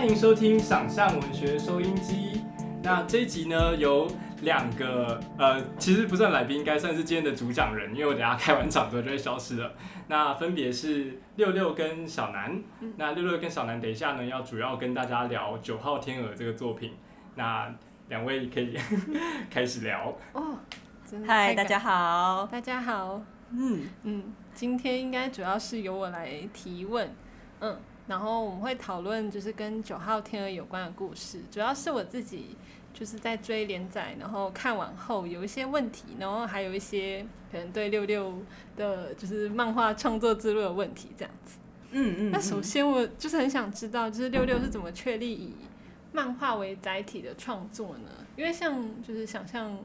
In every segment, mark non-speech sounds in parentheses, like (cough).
欢迎收听想象文学收音机。那这一集呢，有两个呃，其实不算来宾，应该算是今天的主讲人，因为我等下开完场之后就会消失了。那分别是六六跟小南。那六六跟小南，等一下呢，要主要跟大家聊《九号天鹅》这个作品。那两位可以 (laughs) 开始聊。哦，真的嗨，大家好。大家好，嗯，嗯，今天应该主要是由我来提问，嗯，然后我们会讨论就是跟九号天鹅有关的故事，主要是我自己就是在追连载，然后看完后有一些问题，然后还有一些可能对六六的就是漫画创作之路的问题这样子。嗯嗯。那首先我就是很想知道，就是六六是怎么确立以漫画为载体的创作呢？因为像就是想象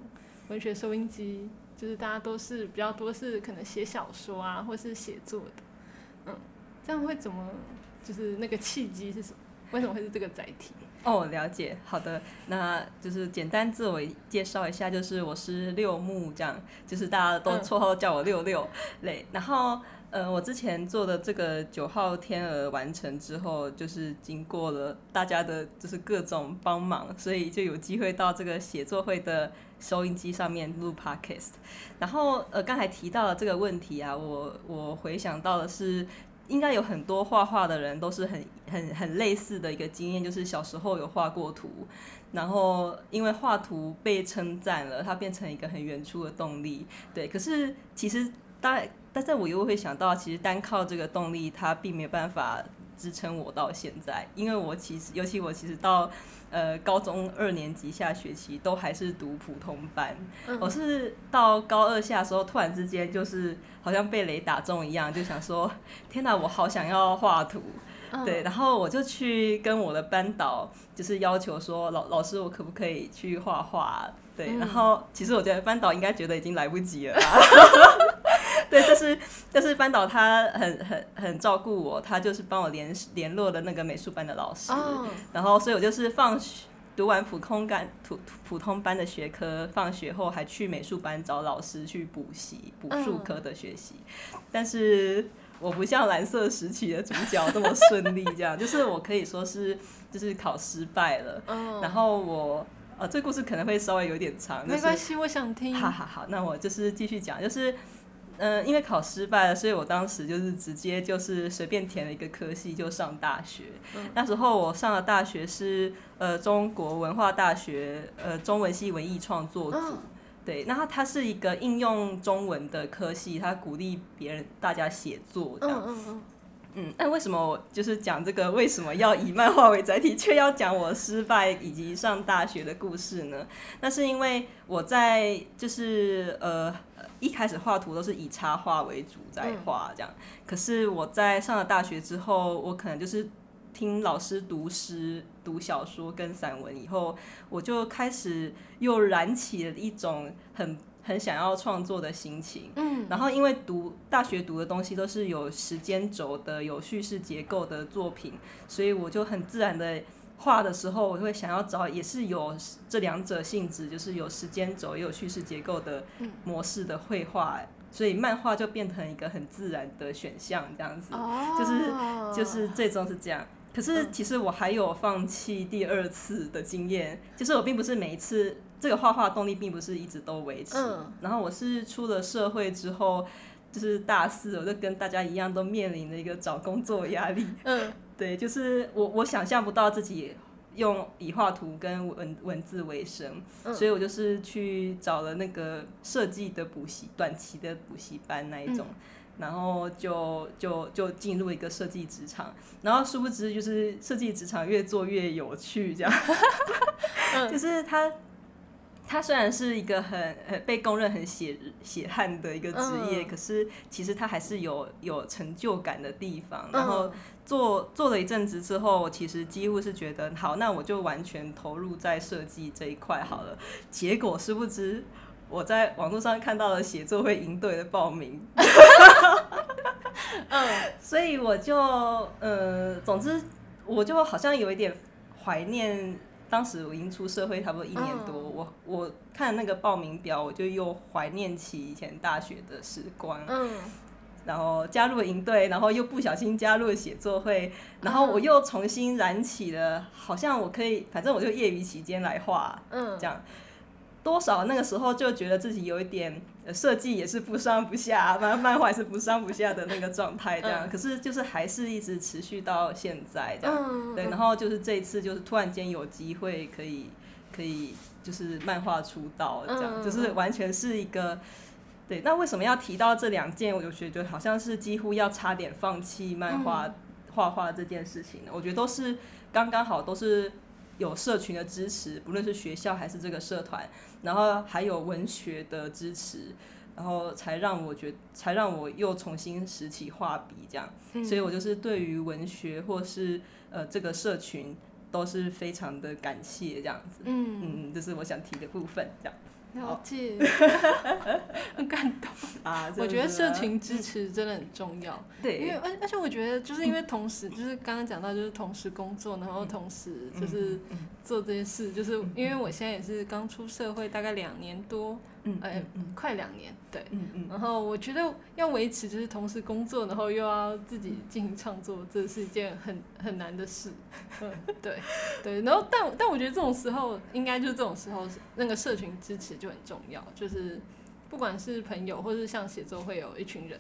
文学收音机，就是大家都是比较多是可能写小说啊，或是写作的，嗯，这样会怎么就是那个契机是什么？为什么会是这个载体？哦，了解。好的，那就是简单自我介绍一下，就是我是六木，这样，就是大家都嗯绰号叫我六六类。然后，呃，我之前做的这个九号天鹅完成之后，就是经过了大家的，就是各种帮忙，所以就有机会到这个写作会的收音机上面录 podcast。然后，呃，刚才提到了这个问题啊，我我回想到的是。应该有很多画画的人都是很很很类似的一个经验，就是小时候有画过图，然后因为画图被称赞了，它变成一个很原初的动力。对，可是其实大，但在我又会想到，其实单靠这个动力，它并没有办法支撑我到现在，因为我其实，尤其我其实到呃高中二年级下学期都还是读普通班，嗯我是到高二下的时候，突然之间就是好像被雷打中一样，就想说，天哪，我好想要画图。嗯对，然后我就去跟我的班导，就是要求说，老老师，我可不可以去画画？对，嗯然后其实我觉得班导应该觉得已经来不及了啦。(laughs) 对，但是但是班导他很很很照顾我，他就是帮我联联络了那个美术班的老师，哦，然后所以我就是放学读完普通班普普通班的学科，放学后还去美术班找老师去补习补术科的学习，(laughs) 但是。我不像蓝色时期的主角这么顺利，这样就是我可以说是就是考失败了，哦，然后我呃这故事可能会稍微有点长，就是没关系，我想听。好好好，那我就是继续讲，就是，呃，因为考失败了，所以我当时就是直接就是随便填了一个科系就上大学。嗯那时候我上的大学是呃中国文化大学呃中文系文艺创作组。嗯对，那它它是一个应用中文的科系，它鼓励别人大家写作这样。嗯嗯嗯，嗯，那为什么我就是讲这个为什么要以漫画为载体，却要讲我失败以及上大学的故事呢？那是因为我在就是呃一开始画图都是以插画为主在画这样，可是我在上了大学之后，我可能就是听老师读诗、读小说跟散文以后，我就开始又燃起了一种很很想要创作的心情。嗯，然后因为读大学读的东西都是有时间轴的、有叙事结构的作品，所以我就很自然的画的时候，我会想要找也是有这两者性质，就是有时间轴也有叙事结构的模式的绘画，所以漫画就变成一个很自然的选项，这样子。哦，就是就是最终是这样。可是其实我还有放弃第二次的经验，就是我并不是每一次这个画画动力并不是一直都维持。嗯然后我是出了社会之后，就是大四，我就跟大家一样都面临了一个找工作压力。嗯 (laughs) 对，就是我我想象不到自己用以画图跟文文字为生，嗯。所以我就是去找了那个设计的补习短期的补习班那一种。嗯。然后就就就进入一个设计职场，然后殊不知就是设计职场越做越有趣，这样，(laughs) 嗯。就是他他虽然是一个很很被公认很血血汗的一个职业，嗯。可是其实他还是有有成就感的地方。嗯然后做做了一阵子之后，我其实几乎是觉得好，那我就完全投入在设计这一块好了。结果殊不知。我在网络上看到了写作会营队的报名，(laughs) 嗯所以我就呃，总之我就好像有一点怀念当时我已经出社会差不多一年多，嗯我我看那个报名表，我就又怀念起以前大学的时光。嗯然后加入了营队，然后又不小心加入了写作会，然后我又重新燃起了，好像我可以，反正我就业余期间来画，嗯，这样。多少那个时候就觉得自己有一点呃设计也是不上不下，漫漫画也是不上不下的那个状态这样，可是就是还是一直持续到现在这样，对，然后就是这一次就是突然间有机会可以可以就是漫画出道这样，就是完全是一个对。那为什么要提到这两件？我就觉得好像是几乎要差点放弃漫画画画这件事情呢？我觉得都是刚刚好都是。有社群的支持，不论是学校还是这个社团，然后还有文学的支持，然后才让我觉，才让我又重新拾起画笔这样。所以我就是对于文学或是呃这个社群都是非常的感谢这样子。嗯嗯，这是我想提的部分这样。了解，(laughs) 很感动 (laughs) 啊！我觉得社群支持真的很重要。对，因为而而且我觉得就是因为同时就是刚刚讲到就是同时工作，然后同时就是做这些事，就是因为我现在也是刚出社会大概两年多。嗯，哎，快两年，对，嗯嗯，然后我觉得要维持就是同时工作，然后又要自己进行创作，这是一件很很难的事，(laughs) 嗯，对，对，然后但但我觉得这种时候，应该就是这种时候，那个社群支持就很重要，就是不管是朋友，或是像写作会有一群人，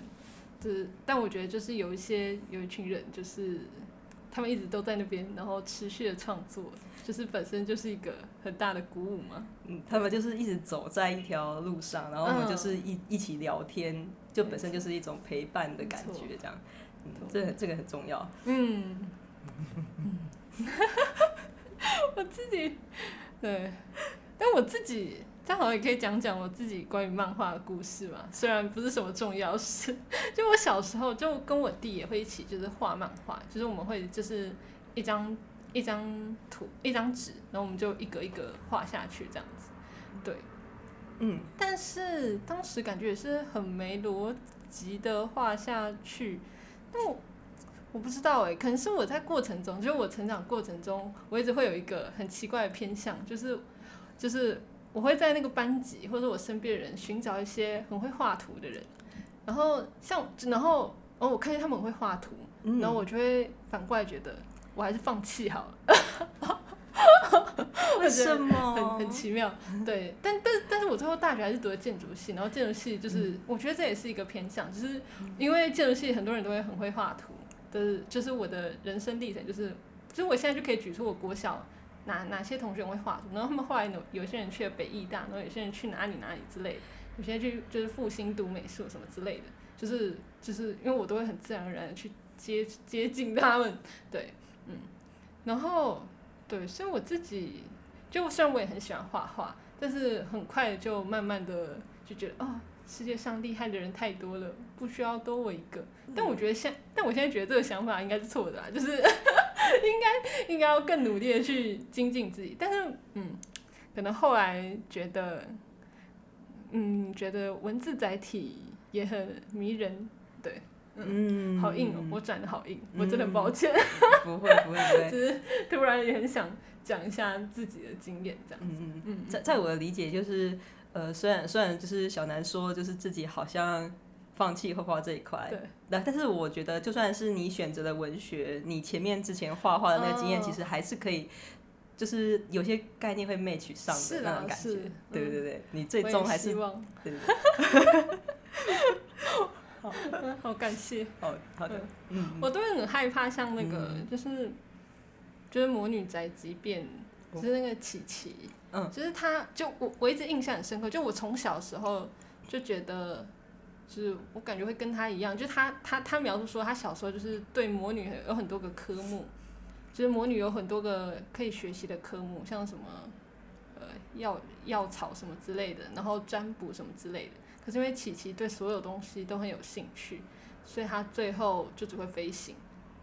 就是但我觉得就是有一些有一群人，就是他们一直都在那边，然后持续的创作。就是本身就是一个很大的鼓舞嘛，嗯，他们就是一直走在一条路上，然后我们就是一一起聊天，就本身就是一种陪伴的感觉，这样，嗯，这这个很重要，嗯，(laughs) 我自己对，但我自己正好也可以讲讲我自己关于漫画的故事嘛，虽然不是什么重要事，(laughs) 就我小时候就跟我弟也会一起就是画漫画，就是我们会就是一张。一张图，一张纸，然后我们就一格一格画下去，这样子，对，嗯，但是当时感觉也是很没逻辑的画下去，但我我不知道哎，可能是我在过程中，就是我成长过程中，我一直会有一个很奇怪的偏向，就是就是我会在那个班级或者我身边的人寻找一些很会画图的人，然后像然后哦，我看见他们会画图，然后我就会反过来觉得。我还是放弃好了，(laughs) 为什么？很很奇妙，对，但但但是我最后大学还是读了建筑系，然后建筑系就是我觉得这也是一个偏向，就是因为建筑系很多人都会很会画图，的，就是我的人生历程，就是其实我现在就可以举出我国小哪哪些同学会画图，然后他们后来有有些人去了北艺大，然后有些人去哪里哪里之类的，有些人去就是复兴读美术什么之类的，就是就是因为我都会很自然而然的去接接近他们，对。嗯，然后对，所以我自己就虽然我也很喜欢画画，但是很快就慢慢的就觉得哦，世界上厉害的人太多了，不需要多我一个。但我觉得现，但我现在觉得这个想法应该是错的，(laughs) 就是应该应该要更努力的去精进自己。但是嗯，可能后来觉得，嗯，觉得文字载体也很迷人，对。嗯，好硬哦！我转的好硬，我真的抱歉。不会不会不会，(laughs) 只是突然也很想讲一下自己的经验，这样。嗯嗯嗯，在在我的理解就是，呃，虽然虽然就是小南说就是自己好像放弃画画这一块，对，那但是我觉得就算是你选择了文学，你前面之前画画的那个经验，其实还是可以，就是有些概念会 match 上的那种感觉。对对对，你最终还是对。(laughs) 好感谢，(laughs) 好好的，嗯，我都会很害怕，像那个就是就是魔女宅急便，就是那个琪琪，嗯，就是他，就我我一直印象很深刻，就我从小时候就觉得，就是我感觉会跟他一样，就他他他描述说他小时候就是对魔女有很多个科目，就是魔女有很多个可以学习的科目，像什么呃药药草什么之类的，然后占卜什么之类的。可是因为琪琪对所有东西都很有兴趣，所以他最后就只会飞行，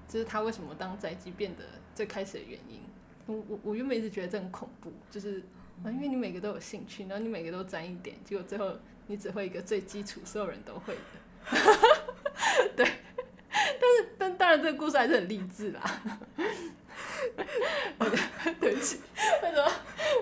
这是他为什么当宅急便的最开始的原因。我我我原本一直觉得这很恐怖，就是啊，因为你每个都有兴趣，然后你每个都沾一点，结果最后你只会一个最基础，所有人都会的。(laughs) 对，(laughs) 但是但当然这个故事还是很励志啦。(laughs) 对不起，为什么？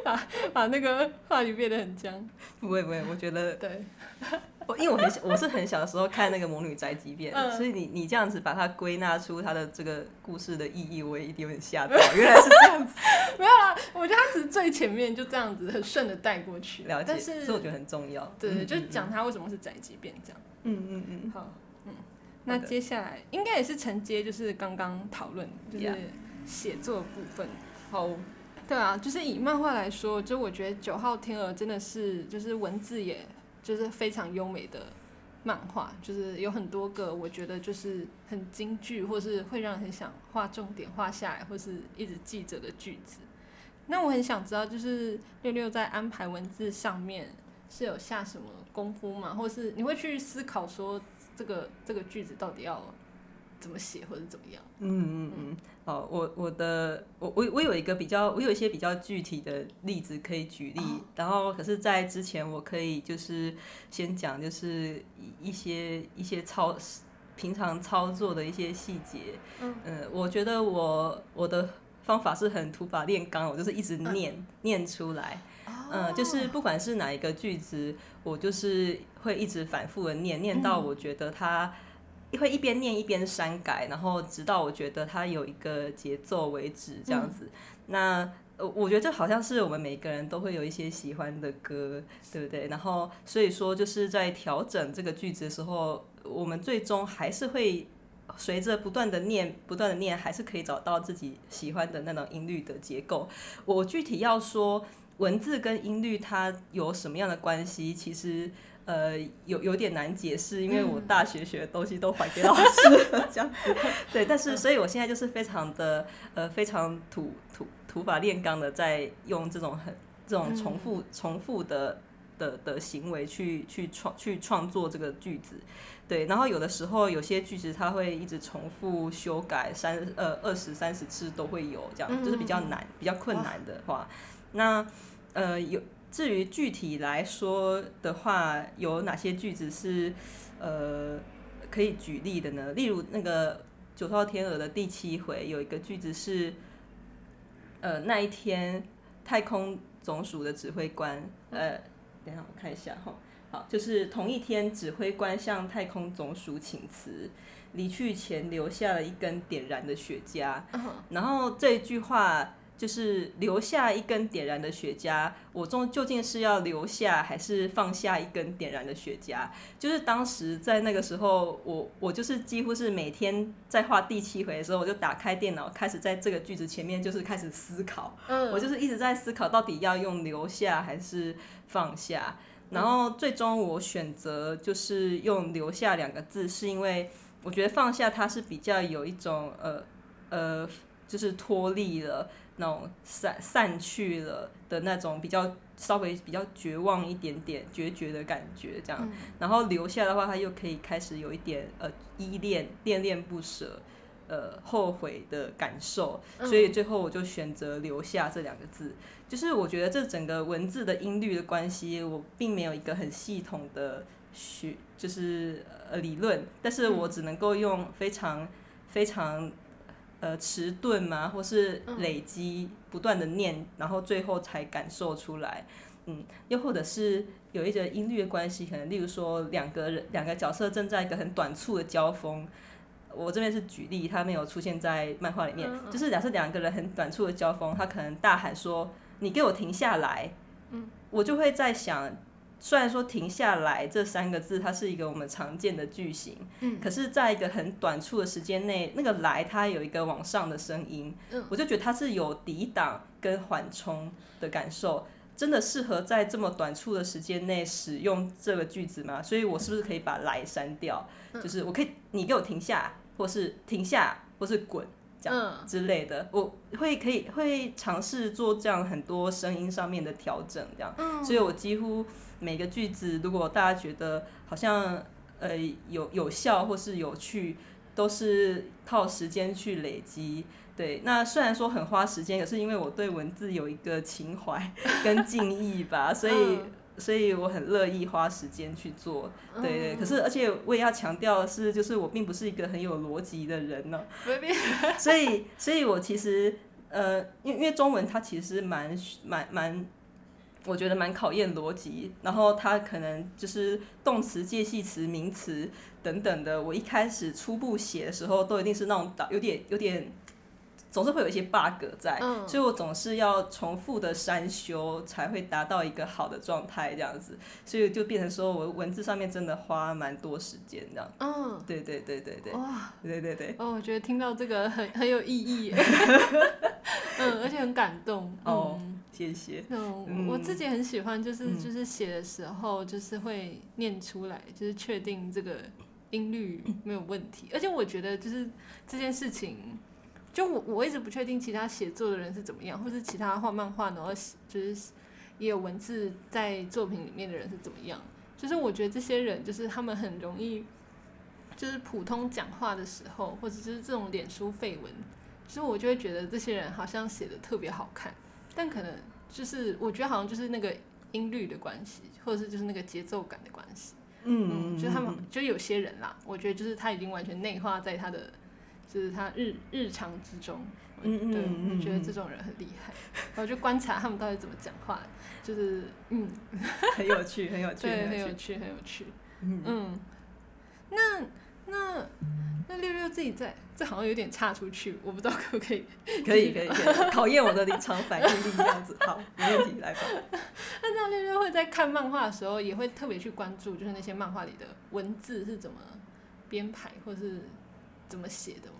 把把那个话语变得很僵？不会不会，我觉得对，(laughs) 我因为我很小我是很小的时候看那个《魔女宅急便》嗯。所以你你这样子把它归纳出它的这个故事的意义，我也一定有点吓到，(laughs) 原来是这样子。没有啦，我觉得他只是最前面就这样子很顺的带过去，了解，但是所以我觉得很重要。对对，嗯就讲它为什么是宅急便这样。嗯嗯。嗯，好，嗯，那接下来应该也是承接就是刚刚讨论就是 Yeah 写作部分。好，对啊，就是以漫画来说，就我觉得九号天鹅真的是就是文字也就是非常优美的漫画，就是有很多个我觉得就是很京剧，或是会让人很想画重点画下来，或是一直记着的句子。那我很想知道，就是六六在安排文字上面是有下什么功夫吗？或是你会去思考说这个这个句子到底要怎么写，或者怎么样？嗯嗯嗯，好，我我的我我我有一个比较，我有一些比较具体的例子可以举例，哦。然后可是，在之前我可以就是先讲，就是一一些一些操平常操作的一些细节，嗯。呃，我觉得我我的方法是很土法炼钢，我就是一直念、念出来，嗯、就是不管是哪一个句子，我就是会一直反复的念，念到我觉得它会一边念一边删改，然后直到我觉得它有一个节奏为止，这样子。那呃，我觉得这好像是我们每个人都会有一些喜欢的歌，对不对？然后所以说就是在调整这个句子的时候，我们最终还是会。随着不断的念，不断的念，还是可以找到自己喜欢的那种音律的结构。我具体要说文字跟音律它有什么样的关系，其实呃有有点难解释，因为我大学学的东西都还给老师了，(laughs) 这样子。对，但是所以我现在就是非常的呃非常土土土法炼钢的，在用这种很这种重复、重复的的的行为去去创去创作这个句子。对，然后有的时候有些句子它会一直重复修改三呃二十三十次都会有这样，就是比较难、比较困难的话，那呃有至于具体来说的话，有哪些句子是呃可以举例的呢？例如那个九号天鹅的第七回有一个句子是，呃那一天太空总署的指挥官，呃，等一下我看一下哈。好，就是同一天，指挥官向太空总署请辞，离去前留下了一根点燃的雪茄。然后这一句话就是留下一根点燃的雪茄，我中究竟是要留下还是放下一根点燃的雪茄？就是当时在那个时候，我我就是几乎是每天在画第七回的时候，我就打开电脑，开始在这个句子前面就是开始思考。嗯我就是一直在思考，到底要用留下还是放下。然后最终我选择就是用留下两个字，是因为我觉得放下它是比较有一种呃呃，就是脱力了那种散散去了的那种比较稍微比较绝望一点点决绝的感觉，这样。然后留下的话，他又可以开始有一点呃依恋恋恋不舍。呃，后悔的感受，所以最后我就选择留下这两个字。就是我觉得这整个文字的音律的关系，我并没有一个很系统的学，就是呃理论，但是我只能够用非常非常呃迟钝嘛，或是累积不断的念，然后最后才感受出来。嗯，又或者是有一个音律的关系，可能例如说两个人两个角色正在一个很短促的交锋。我这边是举例，他没有出现在漫画里面。嗯就是假设两个人很短促的交锋，他可能大喊说：“你给我停下来！”嗯，我就会在想，虽然说“停下来”这三个字，它是一个我们常见的句型，嗯，可是在一个很短促的时间内，那个“来”它有一个往上的声音，嗯，我就觉得它是有抵挡跟缓冲的感受。真的适合在这么短促的时间内使用这个句子吗？所以我是不是可以把“来”删掉？就是我可以，你给我停下，或是停下，或是滚，这样之类的，我会可以会尝试做这样很多声音上面的调整，这样。所以我几乎每个句子，如果大家觉得好像呃有有效或是有趣，都是靠时间去累积。对，那虽然说很花时间，可是因为我对文字有一个情怀跟敬意吧，所以。所以我很乐意花时间去做，对对。可是而且我也要强调的是，就是我并不是一个很有逻辑的人呢、所以，所以我其实呃，因为因为中文它其实蛮蛮蛮我觉得蛮考验逻辑，然后它可能就是动词、介系词、名词等等的。我一开始初步写的时候，都一定是那种有点有点。总是会有一些 bug 在，所以我总是要重复的删修，才会达到一个好的状态这样子，所以就变成说我文字上面真的花蛮多时间这样。嗯，对对对对对。哇，对对对。哦，我觉得听到这个很很有意义，(laughs) 嗯，而且很感动。哦，谢谢。嗯，我自己很喜欢，就是就是写的时候，就是会念出来，就是确定这个音律没有问题，而且我觉得就是这件事情。就我我一直不确定其他写作的人是怎么样，或是其他画漫画然后就是也有文字在作品里面的人是怎么样。就是我觉得这些人就是他们很容易，就是普通讲话的时候，或者就是这种脸书绯闻，其实我就会觉得这些人好像写的特别好看，但可能就是我觉得好像就是那个音律的关系，或者是就是那个节奏感的关系。嗯，就他们就有些人啦，我觉得就是他已经完全内化在他的。就是他日日常之中，嗯对，我觉得这种人很厉害，(laughs) 然后就观察他们到底怎么讲话，就是嗯，(laughs) 很有趣，很有趣，对，很有趣，很有趣，嗯，那那那六六自己在，这好像有点差出去，我不知道可不可以，可以可以可以，考验我的临场反应力这样子，好，(laughs) 没问题，来吧。那这样六六会在看漫画的时候，也会特别去关注，就是那些漫画里的文字是怎么编排，或是怎么写的吗？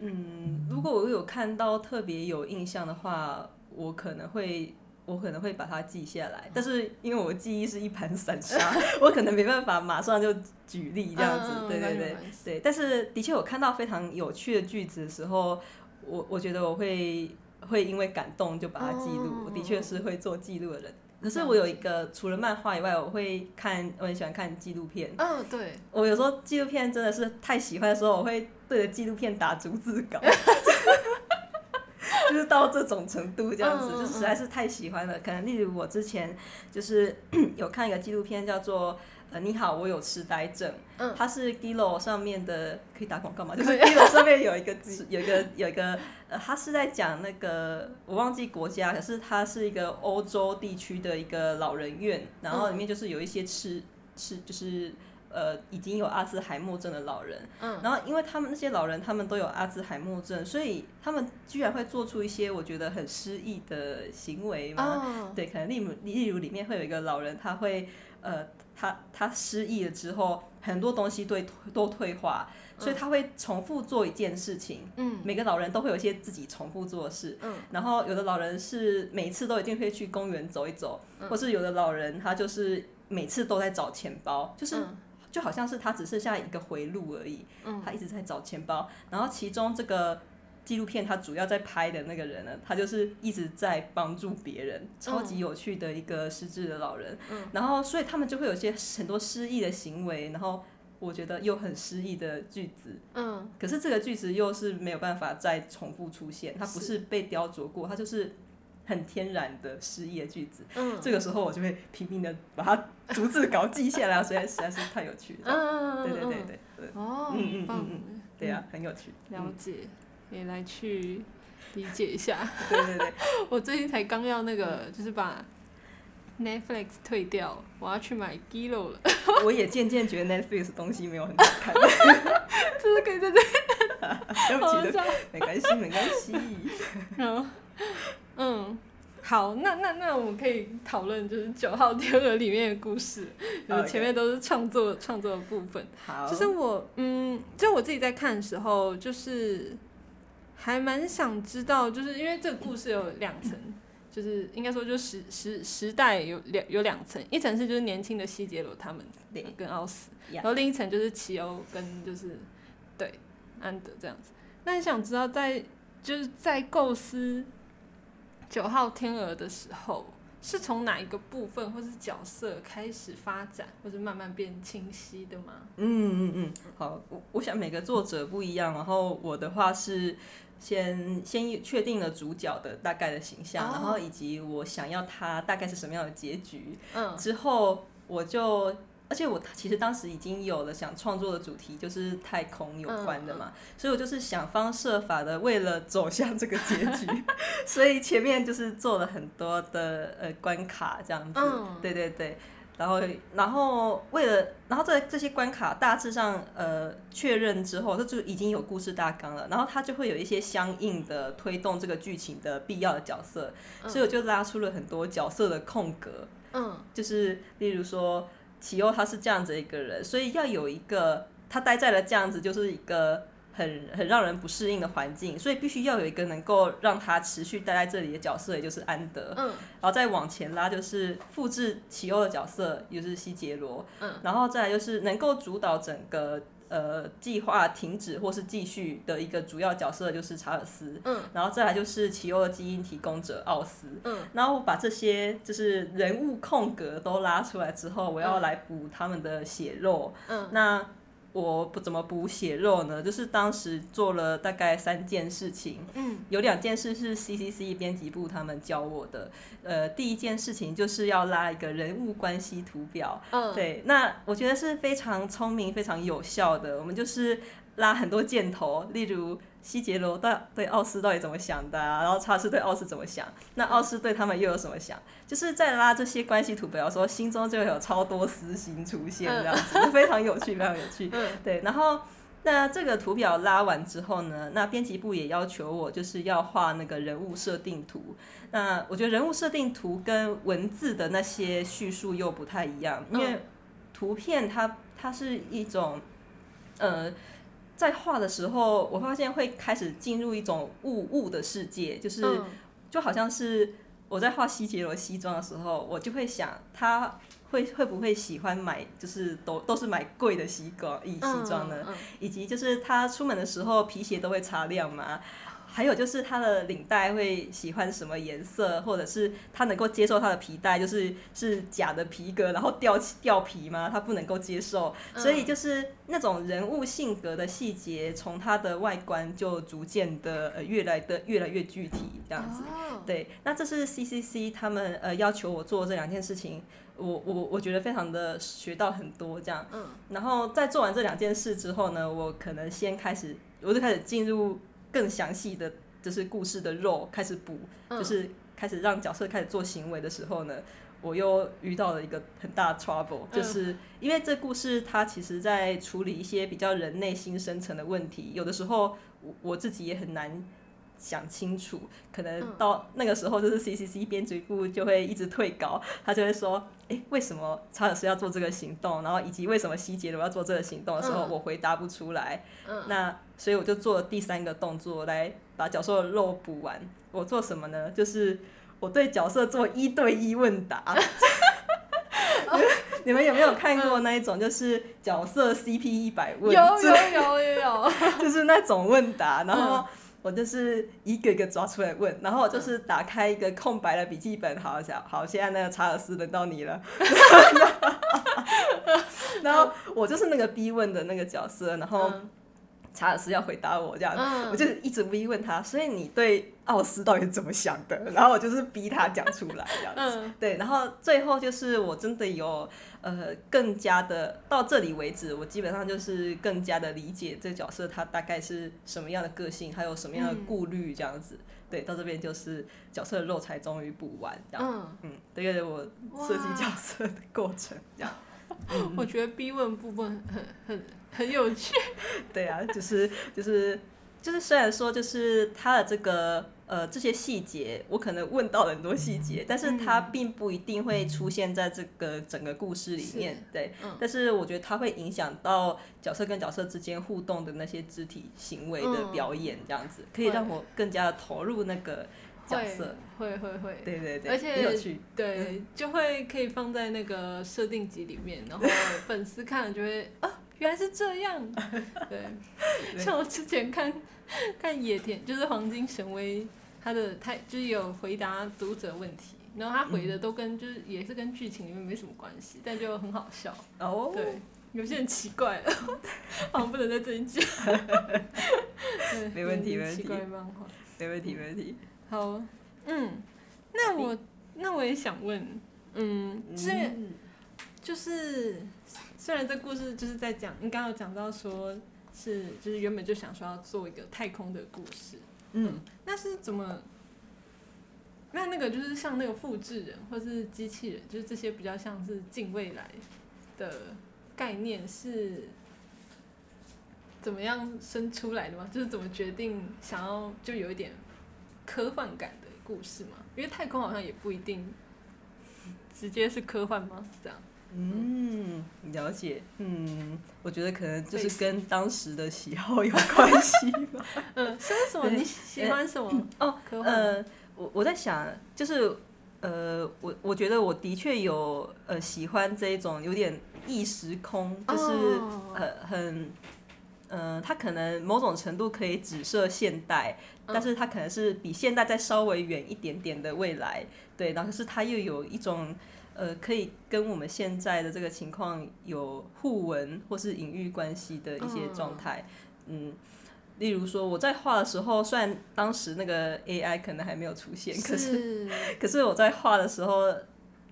嗯，如果我有看到特别有印象的话，我可能会我可能会把它记下来。但是因为我记忆是一盘散沙，(laughs) 我可能没办法马上就举例这样子。对对对对。但是的确，我看到非常有趣的句子的时候，我我觉得我会会因为感动就把它记录。我的确是会做记录的人。可是我有一个除了漫画以外，我会看，我很喜欢看纪录片。嗯，对。我有时候纪录片真的是太喜欢的时候，我会对着纪录片打逐字稿，就是到这种程度这样子，就实在是太喜欢了。可能例如我之前就是 (clears throat) 有看一个纪录片，叫做。呃，你好，我有痴呆症。嗯，它是 Gillo 上面的，可以打广告吗？就是 Gillo 上面有一个 (laughs) 有一个有一个，呃，他是在讲那个我忘记国家，可是它是一个欧洲地区的一个老人院，然后里面就是有一些痴痴，就是呃已经有阿兹海默症的老人。嗯，然后因为他们那些老人他们都有阿兹海默症，所以他们居然会做出一些我觉得很失意的行为嘛。对，可能例如例如里面会有一个老人，他会呃。他他失忆了之后，很多东西都都退化，所以他会重复做一件事情。嗯，每个老人都会有一些自己重复做的事。嗯，然后有的老人是每次都一定会去公园走一走，或是有的老人他就是每次都在找钱包，就是就好像是他只剩下一个回路而已。嗯，他一直在找钱包，然后其中这个。纪录片他主要在拍的那个人呢，他就是一直在帮助别人，超级有趣的一个失智的老人。嗯，然后所以他们就会有些很多失意的行为，然后我觉得又很失意的句子。嗯，可是这个句子又是没有办法再重复出现，它不是被雕琢过，它就是很天然的失意的句子。嗯，这个时候我就会拼命的把它逐字稿记下来，实在实在是太有趣了。嗯对对对对对。哦，嗯嗯嗯嗯，对呀，很有趣。了解。也来去理解一下。(laughs) 对对对，(laughs) 我最近才刚要那个，就是把 Netflix 退掉，我要去买 Gillo 了。(laughs) 我也渐渐觉得 Netflix 东西没有很好看。这是可以在这，对不起的，没关系，没关系。嗯嗯，好，那那那我们可以讨论就是九号天鹅里面的故事，就是前面都是创作创作的部分。好，就是我嗯，就我自己在看的时候，就是。还蛮想知道，就是因为这个故事有两层，就是应该说就时时时代有两有两层，一层是就是年轻的希杰罗他们跟奥斯，然后另一层就是奇欧跟就是对安德这样子。那你想知道在就是在构思九号天鹅的时候，是从哪一个部分或是角色开始发展，或者慢慢变清晰的吗？嗯嗯嗯，好，我我想每个作者不一样，然后我的话是。先先确定了主角的大概的形象，然后以及我想要他大概是什么样的结局。嗯，之后我就而且我其实当时已经有了想创作的主题，就是太空有关的嘛，所以我就是想方设法的为了走向这个结局，(laughs) 所以前面就是做了很多的呃关卡这样子，对对对。然后，然后为了，然后这这些关卡大致上呃确认之后，它就已经有故事大纲了。然后它就会有一些相应的推动这个剧情的必要的角色，所以我就拉出了很多角色的空格。嗯，就是例如说，奇欧他是这样子一个人，所以要有一个他待在了这样子，就是一个。很很让人不适应的环境，所以必须要有一个能够让他持续待在这里的角色，也就是安德。嗯，然后再往前拉，就是复制奇欧的角色，也就是西杰罗。嗯，然后再来就是能够主导整个呃计划停止或是继续的一个主要角色，就是查尔斯。嗯，然后再来就是奇欧的基因提供者奥斯。嗯，然后把这些就是人物空格都拉出来之后，我要来补他们的血肉。嗯，那。我不怎么补血肉呢，就是当时做了大概三件事情，嗯，有两件事是 C C C 编辑部他们教我的，呃，第一件事情就是要拉一个人物关系图表，嗯，对，那我觉得是非常聪明、非常有效的，我们就是拉很多箭头，例如。希杰罗到对奥斯到底怎么想的？然后查斯对奥斯怎么想？那奥斯对他们又有什么想？就是在拉这些关系图表，说心中就有超多私心出现，这样子非常有趣，非常有趣。(laughs) 对，然后那这个图表拉完之后呢，那编辑部也要求我就是要画那个人物设定图。那我觉得人物设定图跟文字的那些叙述又不太一样，因为图片它它是一种呃。在画的时候，我发现会开始进入一种物物的世界，就是就好像是我在画西杰罗西装的时候，我就会想他会会不会喜欢买，就是都都是买贵的西装、以西装呢？以及就是他出门的时候皮鞋都会擦亮吗？还有就是他的领带会喜欢什么颜色，或者是他能够接受他的皮带就是是假的皮革，然后掉掉皮吗？他不能够接受，所以就是那种人物性格的细节，从他的外观就逐渐的呃越来的越来越具体这样子。对，那这是 C C C 他们呃要求我做这两件事情，我我我觉得非常的学到很多这样。嗯，然后在做完这两件事之后呢，我可能先开始，我就开始进入。更详细的就是故事的肉开始补，就是开始让角色开始做行为的时候呢，我又遇到了一个很大的 trouble，就是因为这故事它其实在处理一些比较人内心深层的问题，有的时候我我自己也很难。想清楚，可能到那个时候，就是 C C C 编辑部就会一直退稿，他就会说：“哎，为什么查尔斯要做这个行动？然后以及为什么希杰罗要做这个行动的时候，我回答不出来。那所以我就做了第三个动作来把角色的肉补完。我做什么呢？就是我对角色做一对一问答。(laughs) 你们有没有看过那一种，就是角色 C P 一百问？有有有有有，(laughs) 就是那种问答，然后。我就是一个一个抓出来问，然后我就是打开一个空白的笔记本，好想好，现在那个查尔斯轮到你了，(laughs) 然后我就是那个逼问的那个角色，然后。查尔斯要回答我这样，我就一直逼问他，所以你对奥斯到底怎么想的？(laughs) 然后我就是逼他讲出来这样子，对，然后最后就是我真的有呃更加的到这里为止，我基本上就是更加的理解这个角色他大概是什么样的个性，还有什么样的顾虑这样子，对，到这边就是角色的肉才终于补完这样，嗯，这个我设计角色的过程这样，(laughs) 我觉得逼问部分很很。很有趣，(laughs) 对啊，就是就是就是，虽然说就是他的这个呃这些细节，我可能问到了很多细节，但是他并不一定会出现在这个整个故事里面，对，但是我觉得它会影响到角色跟角色之间互动的那些肢体行为的表演，这样子可以让我更加的投入那个角色，会会会，对对对，而且对就会可以放在那个设定集里面，然后 (laughs) 粉丝看了就会啊。原来是这样，(laughs) 对，像我之前看 (laughs) 看野田，就是黄金神威，他的他就是有回答读者问题，然后他回的都跟就是也是跟剧情里面没什么关系，但就很好笑。哦，对，有些人奇怪了，(laughs) 好像不能在这里讲。没问题，没问题。奇怪漫画，没问题，没问题。好，嗯，那我那我也想问，嗯，这。就是虽然这故事就是在讲，你刚刚有讲到说是就是原本就想说要做一个太空的故事，嗯，那是怎么？那那个就是像那个复制人或是机器人，就是这些比较像是近未来的概念是怎么样生出来的吗？就是怎么决定想要就有一点科幻感的故事吗？因为太空好像也不一定直接是科幻吗？这样。嗯，了解。嗯，我觉得可能就是跟当时的喜好有关系吧。(laughs) 嗯，是什么？你喜欢什么？哦。呃，我我在想，就是呃，我我觉得我的确有呃喜欢这一种有点异时空，就是哦呃很。呃，它可能某种程度可以指涉现代，嗯但是它可能是比现代再稍微远一点点的未来，对，然后是它又有一种呃，可以跟我们现在的这个情况有互文或是隐喻关系的一些状态，嗯。例如说，我在画的时候，虽然当时那个 AI 可能还没有出现，可是是 (laughs) 可是我在画的时候，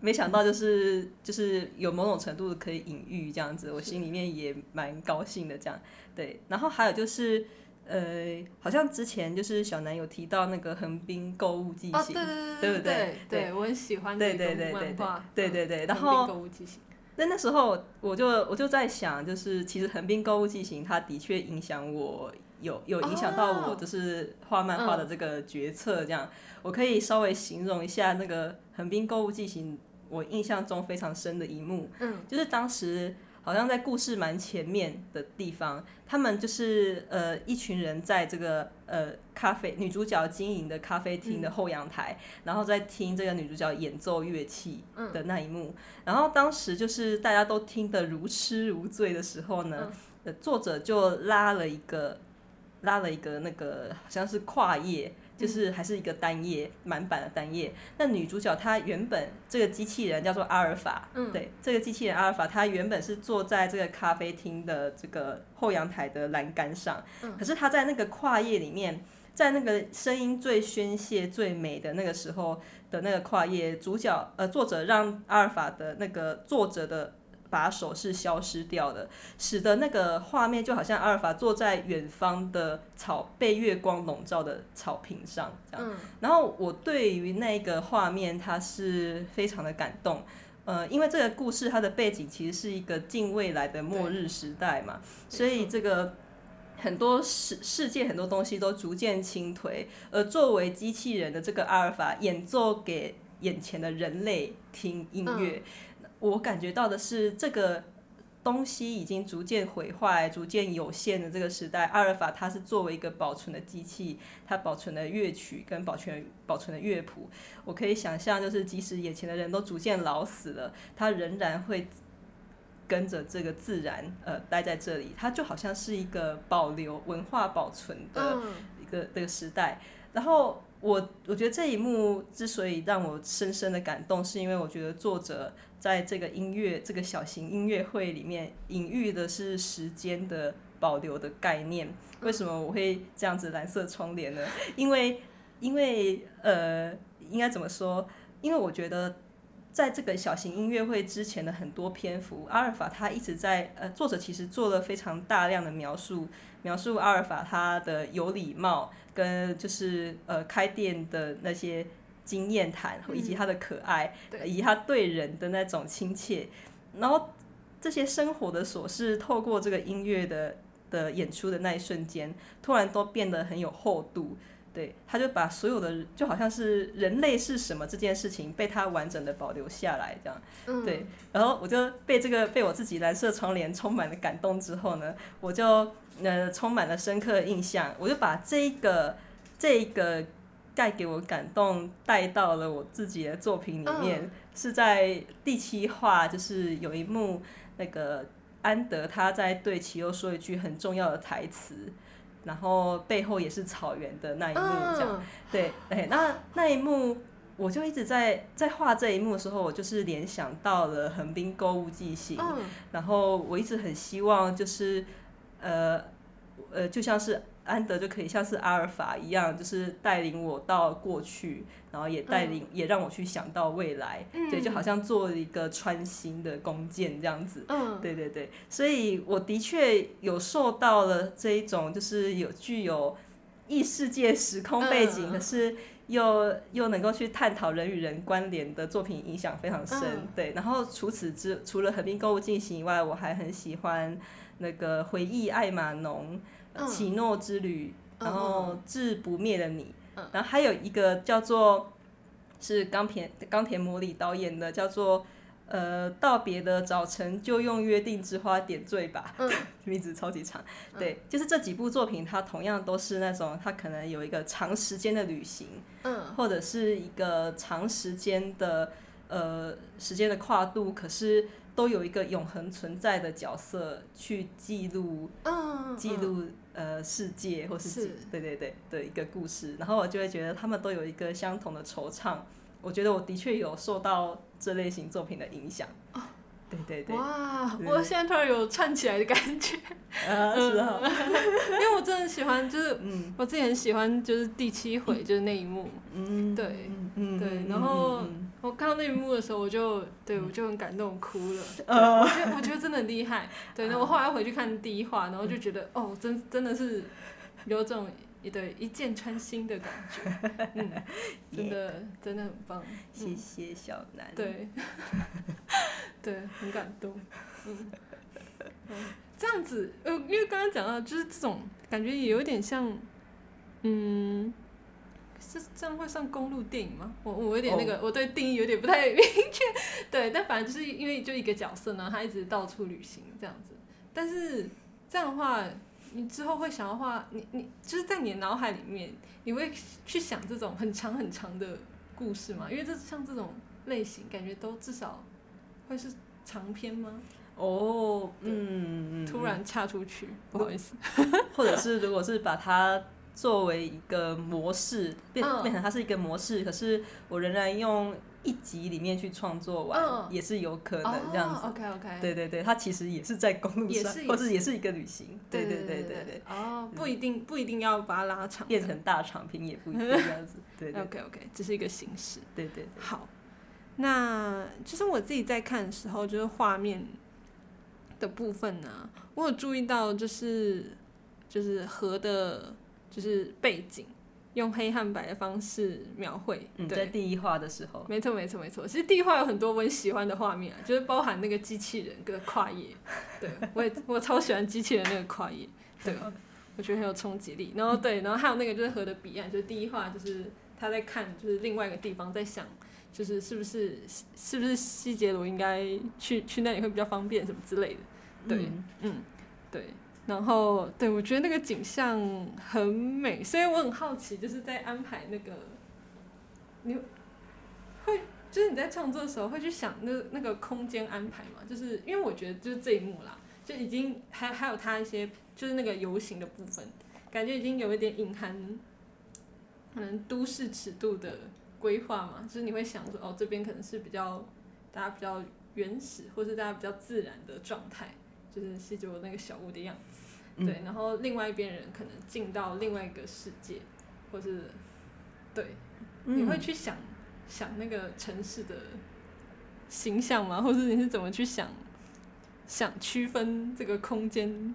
没想到就是就是有某种程度可以隐喻这样子，我心里面也蛮高兴的这样。对，然后还有就是呃，好像之前就是小南有提到那个横滨购物记哦，行，对对对不对？对对，我很喜欢对那个对对对漫画，对对对嗯然后购物记行。那那时候我就我就在想，就是其实横滨购物记行它的确影响我，有有影响到我，哦。就是画漫画的这个决策。这样，我可以稍微形容一下那个横滨购物记行，我印象中非常深的一幕，嗯，就是当时好像在故事蛮前面的地方，他们就是呃一群人在这个呃咖啡女主角经营的咖啡厅的后阳台，然后在听这个女主角演奏乐器的那一幕，然后当时就是大家都听得如痴如醉的时候呢，呃作者就拉了一个拉了一个那个好像是跨页。就是还是一个单页满版的单页。那女主角她原本这个机器人叫做阿尔法，嗯对，这个机器人阿尔法，它原本是坐在这个咖啡厅的这个后阳台的栏杆上，嗯可是它在那个跨页里面，在那个声音最宣泄、最美的那个时候的那个跨页，主角呃作者让阿尔法的那个作者的。把手是消失掉的，使得那个画面就好像阿尔法坐在远方的草被月光笼罩的草坪上这样。嗯然后我对于那个画面，它是非常的感动。呃，因为这个故事它的背景其实是一个近未来的末日时代嘛，所以这个很多世世界很多东西都逐渐倾颓，而作为机器人的这个阿尔法演奏给眼前的人类听音乐，我感觉到的是这个。东西已经逐渐毁坏、逐渐有限的这个时代，阿尔法它是作为一个保存的机器，它保存的乐曲跟保存保存的乐谱。我可以想象，就是即使眼前的人都逐渐老死了，它仍然会跟着这个自然呃待在这里。它就好像是一个保留文化保存的嗯一个这个时代。然后我我觉得这一幕之所以让我深深的感动，是因为我觉得作者在这个音乐这个小型音乐会里面隐喻的是时间的保留的概念。为什么我会这样子蓝色窗帘呢？因为因为呃，应该怎么说？因为我觉得。在这个小型音乐会之前的很多篇幅，阿尔法他一直在呃，作者其实做了非常大量的描述，描述阿尔法他的有礼貌，跟就是呃开店的那些经验谈，以及他的可爱，对以及他对人的那种亲切，然后这些生活的琐事，透过这个音乐的的演出的那一瞬间，突然都变得很有厚度。对，他就把所有的就好像是人类是什么这件事情被他完整的保留下来，这样。嗯，对，然后我就被这个被我自己蓝色窗帘充满了感动之后呢，我就呃充满了深刻的印象，我就把这个这个带给我感动带到了我自己的作品里面，嗯是在第七话，就是有一幕那个安德他在对奇优说一句很重要的台词。然后背后也是草原的那一幕，这样、嗯。对，哎，那那一幕我就一直在在画这一幕的时候，我就是联想到了横滨购物记行，嗯。然后我一直很希望就是呃呃，就像是安德就可以像是阿尔法一样，就是带领我到过去，然后也带领、也让我去想到未来，嗯。对，就好像做了一个穿心的弓箭这样子。嗯。对对对，所以我的确有受到了这一种，就是有具有异世界时空背景，嗯可是又又能够去探讨人与人关联的作品，影响非常深。嗯。对，然后除此之除了《横滨购物进行》以外，我还很喜欢那个《回忆爱马农》奇诺之旅》，然后《至不灭的你》嗯。然后还有一个叫做是钢田冈田模里导演的，叫做。呃，道别的早晨就用约定之花点缀吧，嗯。(laughs) 名字超级长。对，就是这几部作品，它同样都是那种，它可能有一个长时间的旅行，嗯。或者是一个长时间的呃时间的跨度，可是都有一个永恒存在的角色去记录嗯，记录呃世界或是是。对对对的一个故事，然后我就会觉得他们都有一个相同的惆怅。我觉得我的确有受到这类型作品的影响。对对对，哇，我现在突然有串起来的感觉，(laughs) 啊是啊，因为我真的很喜欢，就是 (laughs) 嗯。我自己很喜欢，就是第七回就是那一幕，嗯，对嗯嗯对嗯然后嗯我看到那一幕的时候，我就对我就很感动，哭了。(laughs) 呃我觉得我觉得真的很厉害。对，那我后来回去看第一话，然后就觉得哦，真真的是有种对一箭穿心的感觉，嗯，(laughs) 真的真的很棒。谢谢小南。对，(laughs) 对，很感动。嗯，嗯这样子，呃，因为刚刚讲到，就是这种感觉也有点像，嗯，是这样会算公路电影吗？我我有点那个我对定义有点不太 (laughs) 明确。对，但反正就是因为就一个角色呢，他一直到处旅行这样子。但是这样的话，你之后会想要画，你你就是在你的脑海里面，你会去想这种很长很长的故事吗？因为这像这种类型，感觉都至少会是长篇吗？哦，嗯，嗯突然插出去，不好意思。或者是如果是把它作为一个模式，变嗯变成它是一个模式，可是我仍然用一集里面去创作完，嗯也是有可能这样子。OK OK。对对对，它其实也是在公路上或者是也是一个旅行。对对对对对对，哦，不一定不一定要把它拉长，变成大长篇也不一定这样子。(laughs) 对对 OK OK，这是一个形式。对对对。好，那其实我自己在看的时候，就是画面的部分呢、我有注意到，就是就是河的，就是背景用黑和白的方式描绘。嗯，在，第一画的时候，没错没错没错。其实第一画有很多我很喜欢的画面啊，就是包含那个机器人跟跨页。(laughs) 对我也我超喜欢机器人那个跨页，对，(laughs) 我觉得很有冲击力。然后对，然后还有那个就是河的彼岸，就是第一画就是他在看就是另外一个地方，在想就是是不是是不是西杰罗应该去去那里会比较方便什么之类的。对嗯嗯，对。然后对我觉得那个景象很美，所以我很好奇，就是在安排那个，你会就是你在创作的时候会去想那那个空间安排嘛？就是因为我觉得就是这一幕啦，就已经还还有它一些就是那个游行的部分，感觉已经有一点隐含可能都市尺度的规划嘛，就是你会想说哦这边可能是比较大家比较原始，或是大家比较自然的状态，就是西九那个小屋的样子。嗯对，然后另外一边人可能进到另外一个世界，或是对，你会嗯去想想那个城市的形象吗？或者你是怎么去想想区分这个空间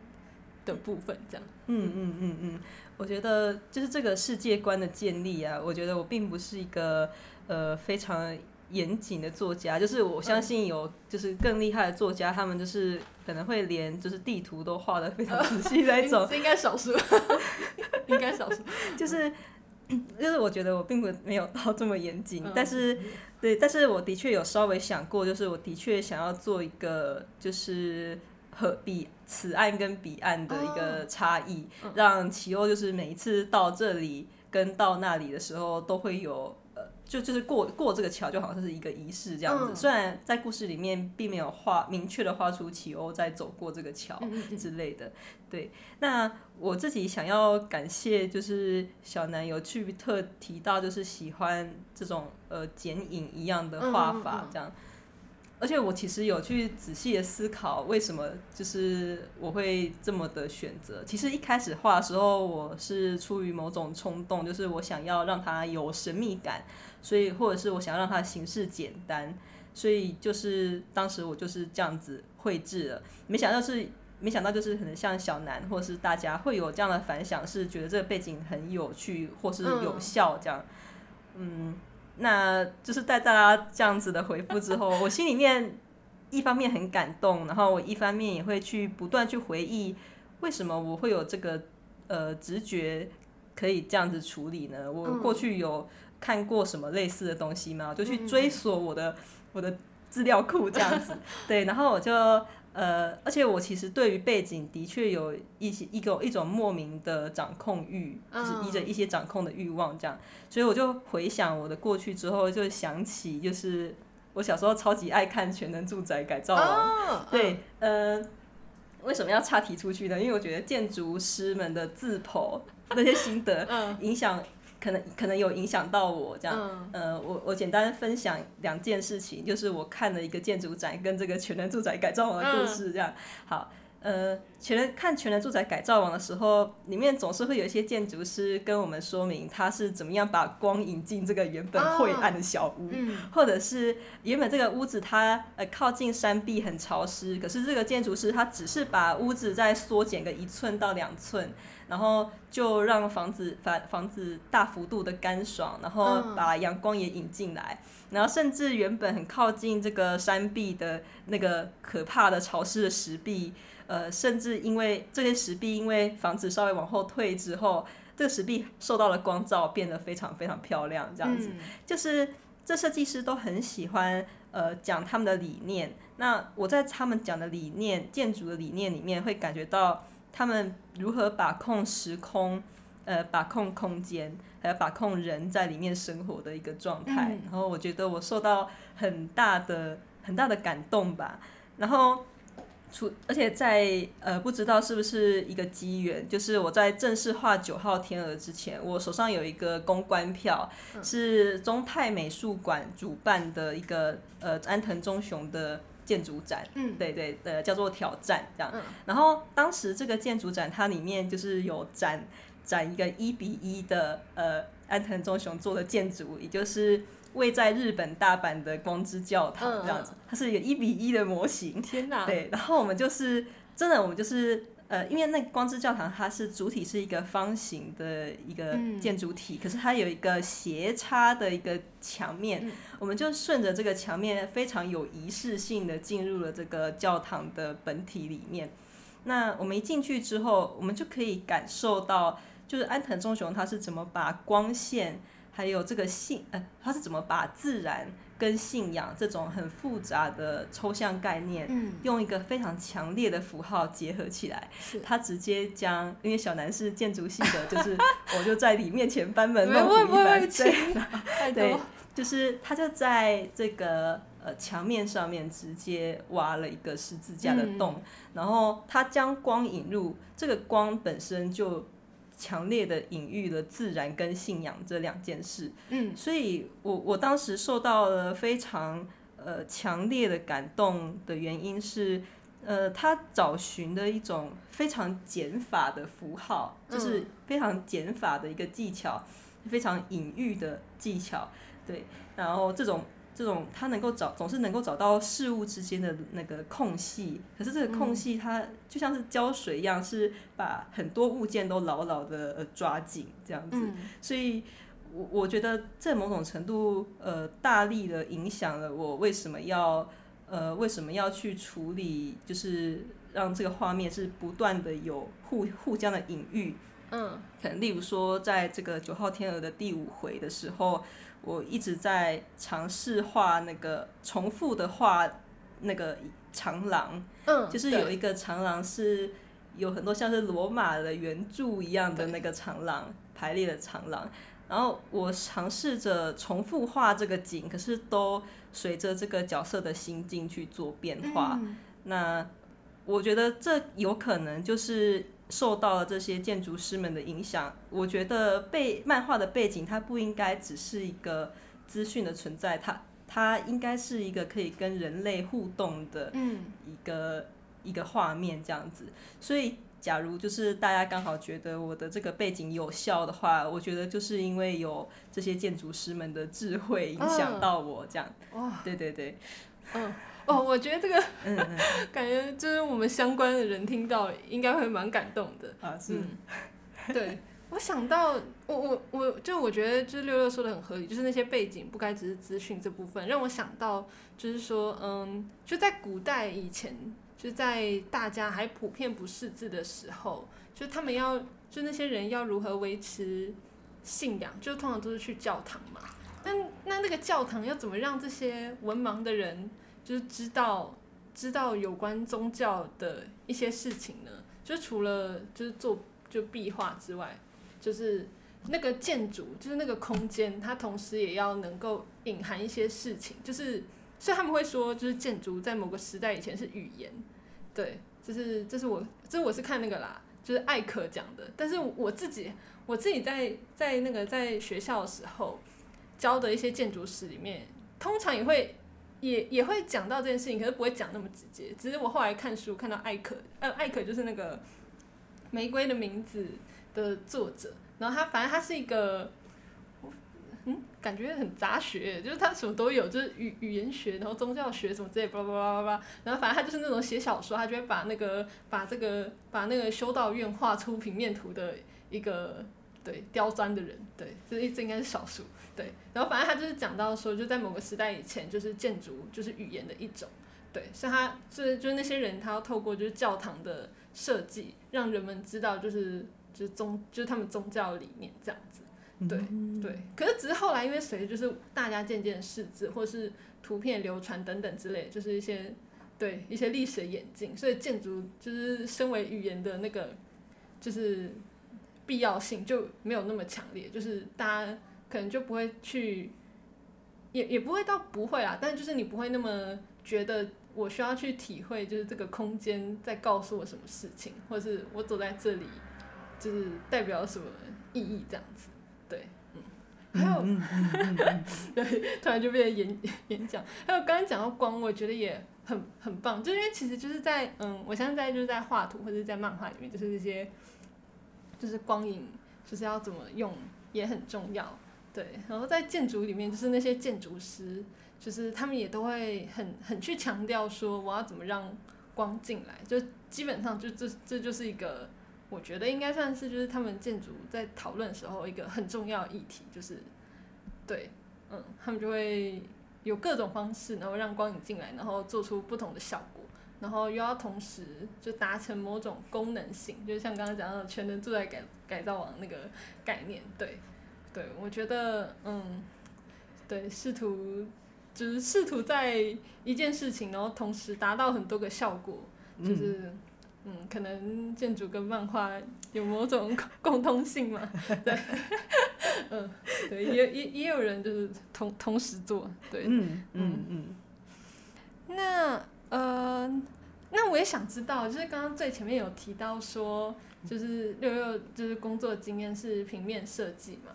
的部分？这样，嗯嗯嗯嗯，我觉得就是这个世界观的建立啊，我觉得我并不是一个呃非常严谨的作家，就是我相信有就是更厉害的作家，他们就是可能会连就是地图都画的非常仔细那一种，这 (laughs) 应该少数，(laughs) 应该少数。就是。就是我觉得我并不没有到这么严谨，嗯但是对，但是我的确有稍微想过，就是我的确想要做一个就是和彼此岸跟彼岸的一个差异，嗯让奇欧就是每一次到这里跟到那里的时候都会有呃，就就是过过这个桥，就好像是一个仪式这样子。嗯虽然在故事里面并没有画明确的画出奇欧在走过这个桥，之类的。对，那我自己想要感谢，就是小南有去特提到，就是喜欢这种呃剪影一样的画法这样。而且我其实有去仔细的思考，为什么就是我会这么的选择。其实一开始画的时候，我是出于某种冲动，就是我想要让它有神秘感，所以或者是我想要让它的形式简单，所以就是当时我就是这样子绘制了。没想到是，没想到就是可能像小南或者是大家会有这样的反响，是觉得这个背景很有趣或是有效这样，嗯。那就是在大家这样子的回复之后，我心里面一方面很感动，然后我一方面也会去不断去回忆，为什么我会有这个呃直觉可以这样子处理呢？我过去有看过什么类似的东西吗？就去追索我的我的资料库这样子，(laughs) 对，然后我就。呃，而且我其实对于背景的确有一些一个一种莫名的掌控欲，就是依着一些掌控的欲望这样，所以我就回想我的过去之后，就想起就是我小时候超级爱看《全能住宅改造王》，对，呃，为什么要岔题出去呢？因为我觉得建筑师们的自剖那些心得影响。可能可能有影响到我这样，呃，我我简单分享两件事情，就是我看了一个建筑展跟这个全能住宅改造王的故事这样。好，呃，全能看全能住宅改造王的时候，里面总是会有一些建筑师跟我们说明他是怎么样把光引进这个原本晦暗的小屋，或者是原本这个屋子它呃靠近山壁很潮湿，可是这个建筑师他只是把屋子再缩减个一寸到两寸。然后就让房子房房子大幅度的干爽，然后把阳光也引进来，然后甚至原本很靠近这个山壁的那个可怕的潮湿的石壁，呃，甚至因为这些石壁因为房子稍微往后退之后，这个石壁受到了光照，变得非常非常漂亮。这样子，就是这设计师都很喜欢呃讲他们的理念。那我在他们讲的理念建筑的理念里面，会感觉到。他们如何把控时空，呃，把控空间，还有把控人在里面生活的一个状态。然后我觉得我受到很大的很大的感动吧。然后，除而且在呃，不知道是不是一个机缘，就是我在正式画九号天鹅之前，我手上有一个公关票，是中泰美术馆主办的一个呃安藤忠雄的。建筑展，嗯，对对，呃，叫做挑战这样。然后当时这个建筑展，它里面就是有展展一个一比一的呃安藤忠雄做的建筑，也就是位在日本大阪的光之教堂这样子，它是一个一比一的模型。天哪！对，然后我们就是真的，我们就是。呃，因为那光之教堂它是主体是一个方形的一个建筑体，可是它有一个斜插的一个墙面，我们就顺着这个墙面非常有仪式性的进入了这个教堂的本体里面。那我们一进去之后，我们就可以感受到，就是安藤忠雄他是怎么把光线还有这个信，呃，他是怎么把自然。跟信仰这种很复杂的抽象概念，用一个非常强烈的符号结合起来，他直接将，因为小南是建筑系的，就是 (laughs) 我就在你面前班门弄斧一般，对，对，就是他就在这个呃墙面上面直接挖了一个十字架的洞，然后他将光引入，这个光本身就。强烈的隐喻了自然跟信仰这两件事，嗯，所以我我当时受到了非常呃强烈的感动的原因是，呃，他找寻的一种非常减法的符号，就是非常减法的一个技巧，非常隐喻的技巧，对，然后这种。这种他能够找，总是能够找到事物之间的那个空隙，可是这个空隙它就像是胶水一样，是把很多物件都牢牢的抓紧这样子。所以，我我觉得在某种程度，呃，大力的影响了我为什么要，呃，为什么要去处理，就是让这个画面是不断的有互互相的隐喻。嗯，可能例如说，在这个九号天鹅的第五回的时候。我一直在尝试画那个重复的画那个长廊，嗯，就是有一个长廊是有很多像是罗马的圆柱一样的那个长廊排列的长廊，然后我尝试着重复画这个景，可是都随着这个角色的心境去做变化。那我觉得这有可能就是。受到了这些建筑师们的影响，我觉得背漫画的背景它不应该只是一个资讯的存在，它它应该是一个可以跟人类互动的嗯。一个一个画面这样子。所以，假如就是大家刚好觉得我的这个背景有效的话，我觉得就是因为有这些建筑师们的智慧影响到我这样。哇，对对对，嗯哦，我觉得这个嗯嗯 (laughs) 感觉就是我们相关的人听到应该会蛮感动的。啊是，嗯，对，我想到，我我我就我觉得就是六六说的很合理，就是那些背景不该只是资讯这部分，让我想到就是说，嗯，就在古代以前，就在大家还普遍不识字的时候，就他们要就那些人要如何维持信仰，就通常都是去教堂嘛。那那那个教堂要怎么让这些文盲的人就是知道知道有关宗教的一些事情呢？就除了就是做就壁画之外，就是那个建筑，就是那个空间，它同时也要能够隐含一些事情，就是所以他们会说，就是建筑在某个时代以前是语言，对，就是这是我这是我是看那个啦，就是艾可讲的，但是我自己我自己在在那个在学校的时候教的一些建筑史里面，通常也会。也也会讲到这件事情，可是不会讲那么直接。只是我后来看书看到艾可，呃，艾可就是那个《玫瑰的名字》的作者，然后他反正他是一个，嗯，感觉很杂学，就是他什么都有，就是语语言学，然后宗教学什么之类，巴拉巴拉巴拉，然后反正他就是那种写小说，他就会把那个把这个把那个修道院画出平面图的一个对刁钻的人，对，这这应该是少数，对，然后反正他就是讲到说，就在某个时代以前，就是建筑就是语言的一种，对，所以他就是就是那些人，他要透过就是教堂的设计，让人们知道就是就是宗就是他们宗教理念这样子，对对。可是只是后来因为随着就是大家渐渐识字，或是图片流传等等之类，就是一些对一些历史的演进，所以建筑就是身为语言的那个就是必要性就没有那么强烈，就是大家可能就不会去，也也不会到不会啦，但就是你不会那么觉得我需要去体会，就是这个空间在告诉我什么事情，或者是我走在这里就是代表什么意义这样子，对，嗯，还有。嗯嗯嗯嗯对，突然就变成演演讲。还有刚刚讲到光，我觉得也很很棒，就因为其实就是在嗯，我现在就是在画图或者是在漫画里面，就是这些就是光影，就是要怎么用也很重要。对，然后在建筑里面，就是那些建筑师，就是他们也都会很很去强调说，我要怎么让光进来，就基本上就这这就是一个。我觉得应该算是就是他们建筑在讨论时候一个很重要议题，就是对，嗯，他们就会有各种方式，然后让光影进来，然后做出不同的效果，然后又要同时就达成某种功能性，就像刚刚讲到全能住宅改改造网那个概念，对，对我觉得嗯，对，试图就是试图在一件事情，然后同时达到很多个效果，就是。嗯，可能建筑跟漫画有某种共通性嘛？对，(laughs) 嗯，对，也也也有人就是同同时做，对，嗯嗯嗯，那呃，那我也想知道，就是刚刚最前面有提到说，就是六六就是工作经验是平面设计嘛？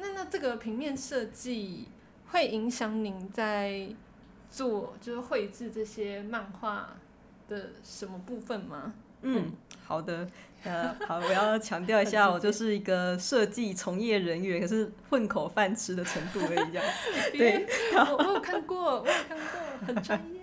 那那这个平面设计会影响您在做就是绘制这些漫画的什么部分吗？嗯，好的，呃，好，我要强调一下，我就是一个设计从业人员，可是混口饭吃的程度而已，这样。(laughs) 对，我我有看过，我有看过，很专业。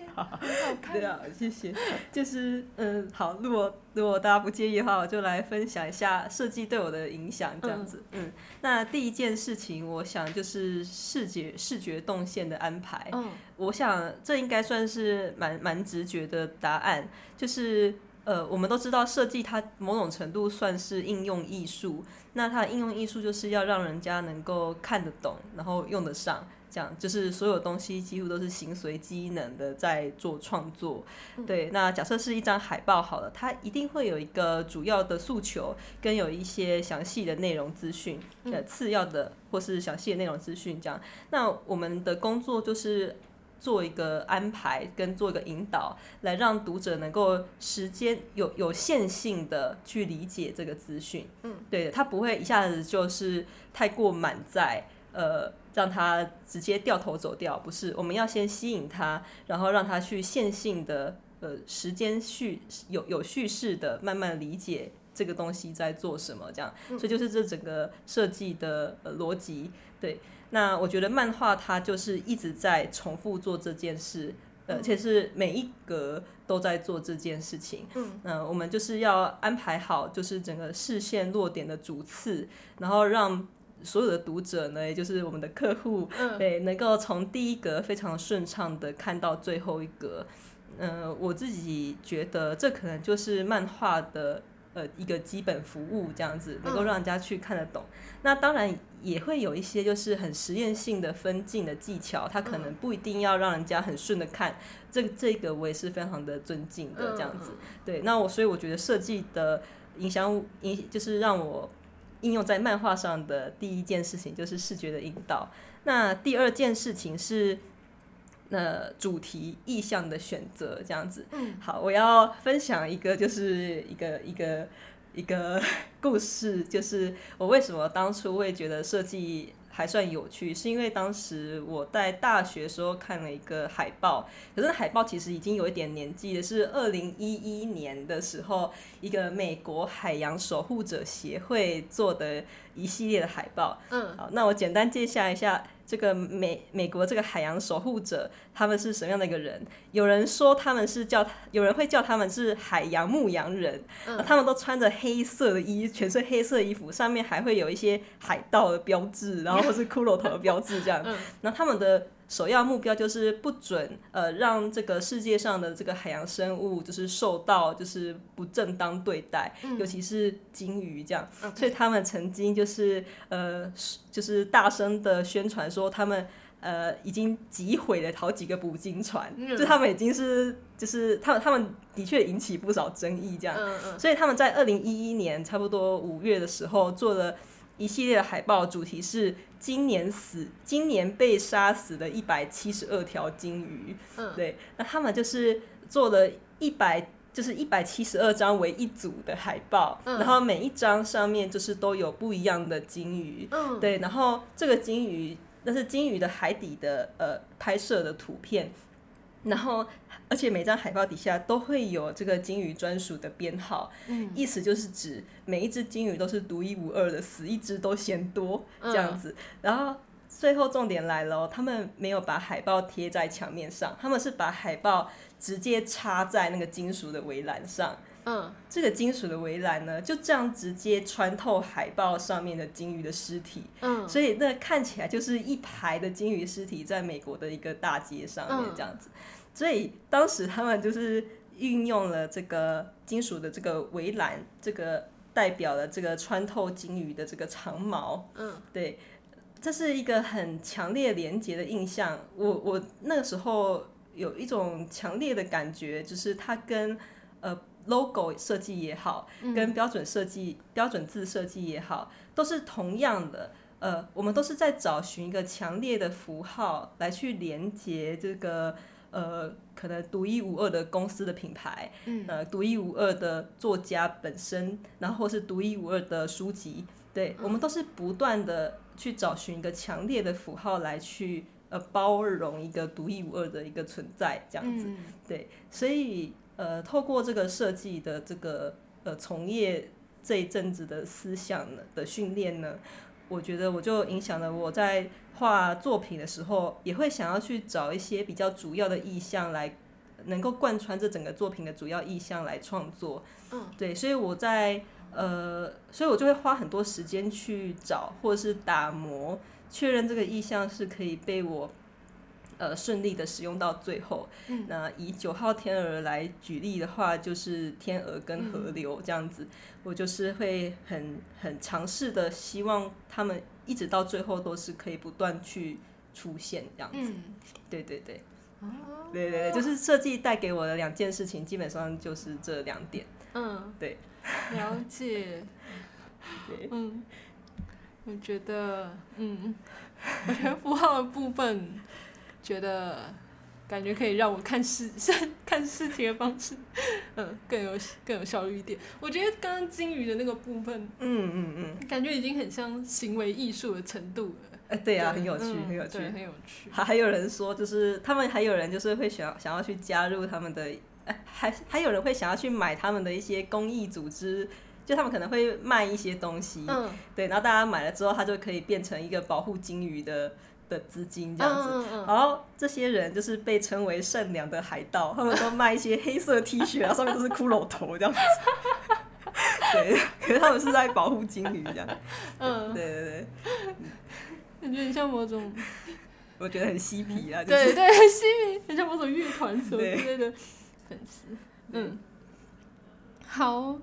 对啊，谢谢。就是，嗯，好，如果如果大家不介意的话，我就来分享一下设计对我的影响，这样子。嗯，那第一件事情，我想就是视觉视觉动线的安排。嗯，我想这应该算是蛮蛮直觉的答案，就是。呃，我们都知道设计它某种程度算是应用艺术，那它的应用艺术就是要让人家能够看得懂，然后用得上，这样就是所有东西几乎都是形随机能的在做创作。对，那假设是一张海报好了，它一定会有一个主要的诉求，跟有一些详细的内容资讯，呃，次要的或是详细的内容资讯这样。那我们的工作就是。做一个安排跟做一个引导，来让读者能够时间有有限性的去理解这个资讯。嗯，对，它不会一下子就是太过满载，呃让他直接掉头走掉，不是，我们要先吸引他，然后让他去线性的呃时间叙有有叙事的慢慢理解这个东西在做什么，这样，所以就是这整个设计的呃逻辑。对，那我觉得漫画它就是一直在重复做这件事。而且是每一格都在做这件事情。嗯，我们就是要安排好，就是整个视线落点的主次，然后让所有的读者呢，也就是我们的客户，对，能够从第一格非常顺畅的看到最后一格。嗯，我自己觉得这可能就是漫画的。呃，一个基本服务这样子，能够让人家去看得懂。那当然也会有一些就是很实验性的分镜的技巧，它可能不一定要让人家很顺的看。这这个我也是非常的尊敬的这样子。对，那我所以我觉得设计的影响影就是让我应用在漫画上的第一件事情就是视觉的引导。那第二件事情是。那主题意向的选择这样子，嗯，好，我要分享一个，就是一个一个一个故事，就是我为什么当初会觉得设计。还算有趣，是因为当时我在大学时候看了一个海报，可是海报其实已经有一点年纪了，是二零一一年的时候，一个美国海洋守护者协会做的一系列的海报。嗯，好，那我简单介绍一下这个美美国这个海洋守护者，他们是什么样的一个人？有人说他们是叫，有人会叫他们是海洋牧羊人，他们都穿着黑色的衣，全是黑色衣服，上面还会有一些海盗的标志，然后。或是骷髅头的标志这样，那他们的首要目标就是不准呃让这个世界上的这个海洋生物就是受到就是不正当对待，尤其是鲸鱼这样，所以他们曾经就是呃就是大声的宣传说他们呃已经击毁了好几个捕鲸船，就他们已经是就是他们他们的确引起不少争议这样，所以他们在二零一一年差不多五月的时候做了。一系列的海报主题是今年死，今年被杀死的一百七十二条鲸鱼。嗯，对，那他们就是做了一百，就是一百七十二张为一组的海报，然后每一张上面就是都有不一样的鲸鱼。嗯，对，然后这个鲸鱼那是鲸鱼的海底的呃拍摄的图片。然后，而且每张海报底下都会有这个金鱼专属的编号，嗯意思就是指每一只金鱼都是独一无二的，死一只都嫌多这样子。然后最后重点来了，他们没有把海报贴在墙面上，他们是把海报直接插在那个金属的围栏上。嗯，这个金属的围栏呢，就这样直接穿透海报上面的鲸鱼的尸体。嗯，所以那看起来就是一排的鲸鱼尸体在美国的一个大街上面这样子。所以当时他们就是运用了这个金属的这个围栏，这个代表了这个穿透鲸鱼的这个长矛。嗯，对，这是一个很强烈连接的印象。我我那个时候有一种强烈的感觉，就是它跟呃。Logo 设计也好，跟标准设计、标准字设计也好，都是同样的。呃，我们都是在找寻一个强烈的符号来去连接这个呃，可能独一无二的公司的品牌，呃，独一无二的作家本身，然后是独一无二的书籍。对，我们都是不断的去找寻一个强烈的符号来去呃包容一个独一无二的一个存在，这样子。对，所以。呃，透过这个设计的这个呃从业这一阵子的思想呢的训练呢，我觉得我就影响了我在画作品的时候，也会想要去找一些比较主要的意象来能够贯穿这整个作品的主要意象来创作。嗯，对，所以我在呃，所以我就会花很多时间去找或者是打磨，确认这个意象是可以被我。呃，顺利的使用到最后。那以九号天鹅来举例的话，就是天鹅跟河流这样子，我就是会很很尝试的，希望他们一直到最后都是可以不断去出现这样子。对对对，对对对，就是设计带给我的两件事情，基本上就是这两点。嗯，对，了解。(laughs) 对，嗯，我觉得，嗯，我觉得符号的部分。觉得感觉可以让我看事 (laughs) 看事情的方式，嗯，更有更有效率一点。我觉得刚刚金鱼的那个部分，嗯嗯嗯，感觉已经很像行为艺术的程度了。哎，对啊，很有趣，嗯很有趣。很有趣。还还有人说，就是他们还有人就是会想想要去加入他们的，哎，还还有人会想要去买他们的一些公益组织，就他们可能会卖一些东西，嗯，对，然后大家买了之后，它就可以变成一个保护金鱼的的资金这样子。嗯嗯然后这些人就是被称为善良的海盗，他们都卖一些黑色 T 恤，然后上面都是骷髅头这样子。(laughs) 对，可是他们是在保护金鱼这样。嗯，对对对，感觉很像某种，我觉得很嬉皮啊，就是对对，很嬉皮，很像某种乐团什么对之类的粉丝。嗯，好，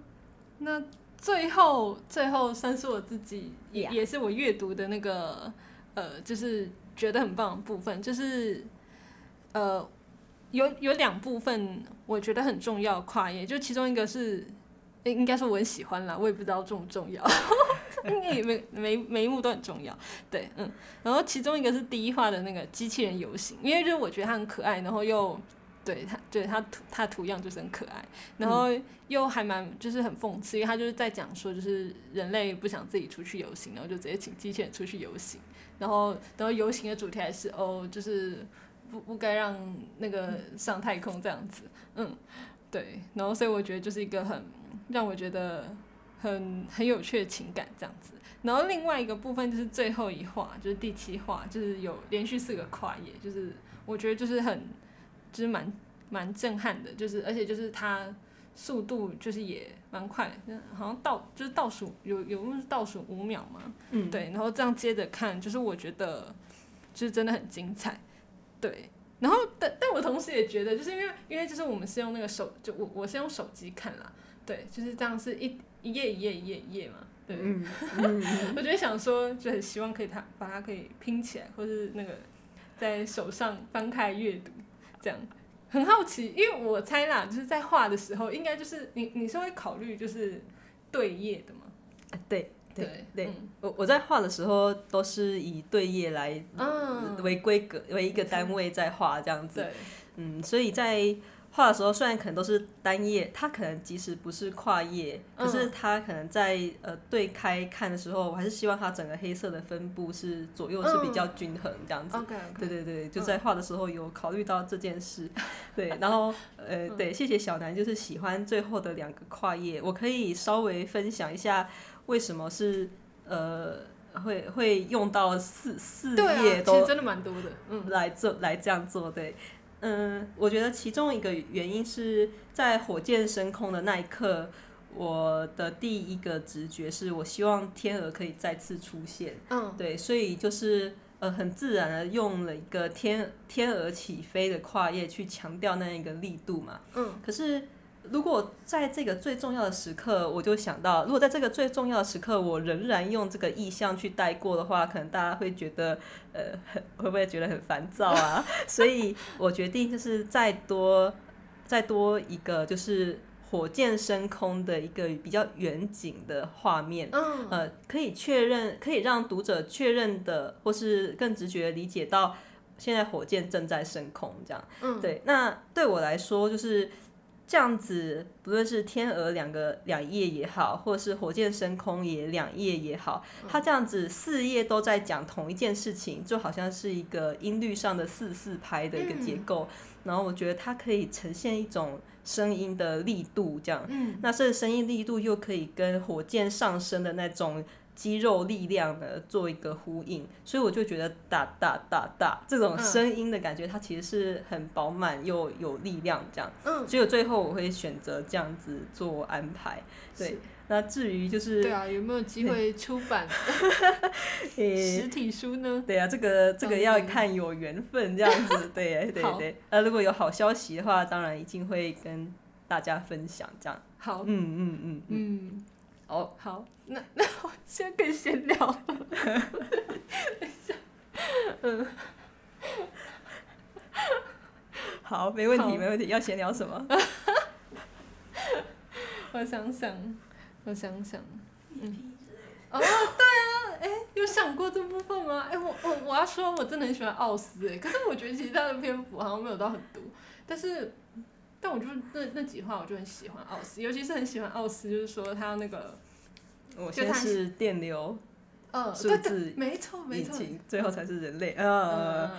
那最后最后算是我自己也也是我阅读的那个呃，就是觉得很棒的部分，就是呃有有两部分我觉得很重要跨页，就其中一个是应应该说我很喜欢啦，我也不知道重不重要，应该也每每每一幕都很重要，对，嗯，然后其中一个是第一话的那个机器人游行，因为就是我觉得它很可爱，然后又对它对它图它图样就是很可爱，然后又还蛮就是很讽刺，因为它就是在讲说就是人类不想自己出去游行，然后就直接请机器人出去游行，然后然后游行的主题还是哦就是不不该让那个上太空这样子，嗯，对，然后所以我觉得就是一个很让我觉得很很有趣的情感这样子。然后另外一个部分就是最后一话，就是第七话，就是有连续四个跨页，就是我觉得就是很就是蛮蛮震撼的，就是而且就是它速度就是也蛮快，好像倒就是倒数有有倒数五秒嘛，嗯，对，然后这样接着看，就是我觉得就是真的很精彩，对。然后但但我同时也觉得，就是因为因为就是我们是用那个手，就我我是用手机看啦，对，就是这样是一一页一页一页一页嘛，对。嗯嗯，(laughs) 我就会想说，就很希望可以它把它可以拼起来，或是那个在手上翻开阅读，这样很好奇，因为我猜啦，就是在画的时候，应该就是你你是会考虑就是对页的吗？啊对对对，嗯我我在画的时候都是以对页来嗯为规格为一个单位在画这样子。嗯，所以在画的时候，虽然可能都是单页，它可能即使不是跨页，可是它可能在呃对开看的时候，我还是希望它整个黑色的分布是左右是比较均衡这样子。对对对，就在画的时候有考虑到这件事，(laughs) 对，然后呃，对，谢谢小南，就是喜欢最后的两个跨页，我可以稍微分享一下为什么是呃会会用到四四页都其实真的蛮多的，嗯。来做来这样做，对，嗯，我觉得其中一个原因是在火箭升空的那一刻，我的第一个直觉是我希望天鹅可以再次出现，嗯。对，所以就是呃很自然的用了一个天天鹅起飞的跨页去强调那一个力度嘛，嗯，可是。如果在这个最重要的时刻，我就想到，如果在这个最重要的时刻，我仍然用这个意象去带过的话，可能大家会觉得，呃，会不会觉得很烦躁啊？(laughs) 所以我决定就是再多再多一个，就是火箭升空的一个比较远景的画面，嗯呃，可以确认，可以让读者确认的，或是更直觉地理解到现在火箭正在升空，这样。嗯，对，那对我来说就是这样子，不论是天鹅两个两页也好，或者是火箭升空也两页也好，它这样子四页都在讲同一件事情，就好像是一个音律上的四四拍的一个结构。然后我觉得它可以呈现一种声音的力度，这样。嗯，那这个声音力度又可以跟火箭上升的那种肌肉力量的做一个呼应，所以我就觉得哒哒哒哒这种声音的感觉，它其实是很饱满又有力量这样。嗯，所以我最后我会选择这样子做安排。对，那至于就是对啊，有没有机会出版 (laughs) (laughs) 实体书呢？对啊，这个这个嗯要看有缘分这样子，对 (laughs) 对对。呃，如果有好消息的话，当然一定会跟大家分享这样。好，嗯嗯嗯嗯。嗯，哦，好，那 (laughs) 那我现在可以闲聊了。等一下，嗯，(laughs) 好，没问题没问题。要闲聊什么？(laughs) 我想想，我想想，嗯，哦，对啊，哎，有想过这部分吗？哎，我我我要说，我真的很喜欢奥斯，哎，可是我觉得其实他的篇幅好像没有到很多，但是，但我就那那几话我就很喜欢奥斯，尤其是很喜欢奥斯，就是说他那个，我先是电流，嗯，数对对字没错没错，最后才是人类。嗯呃，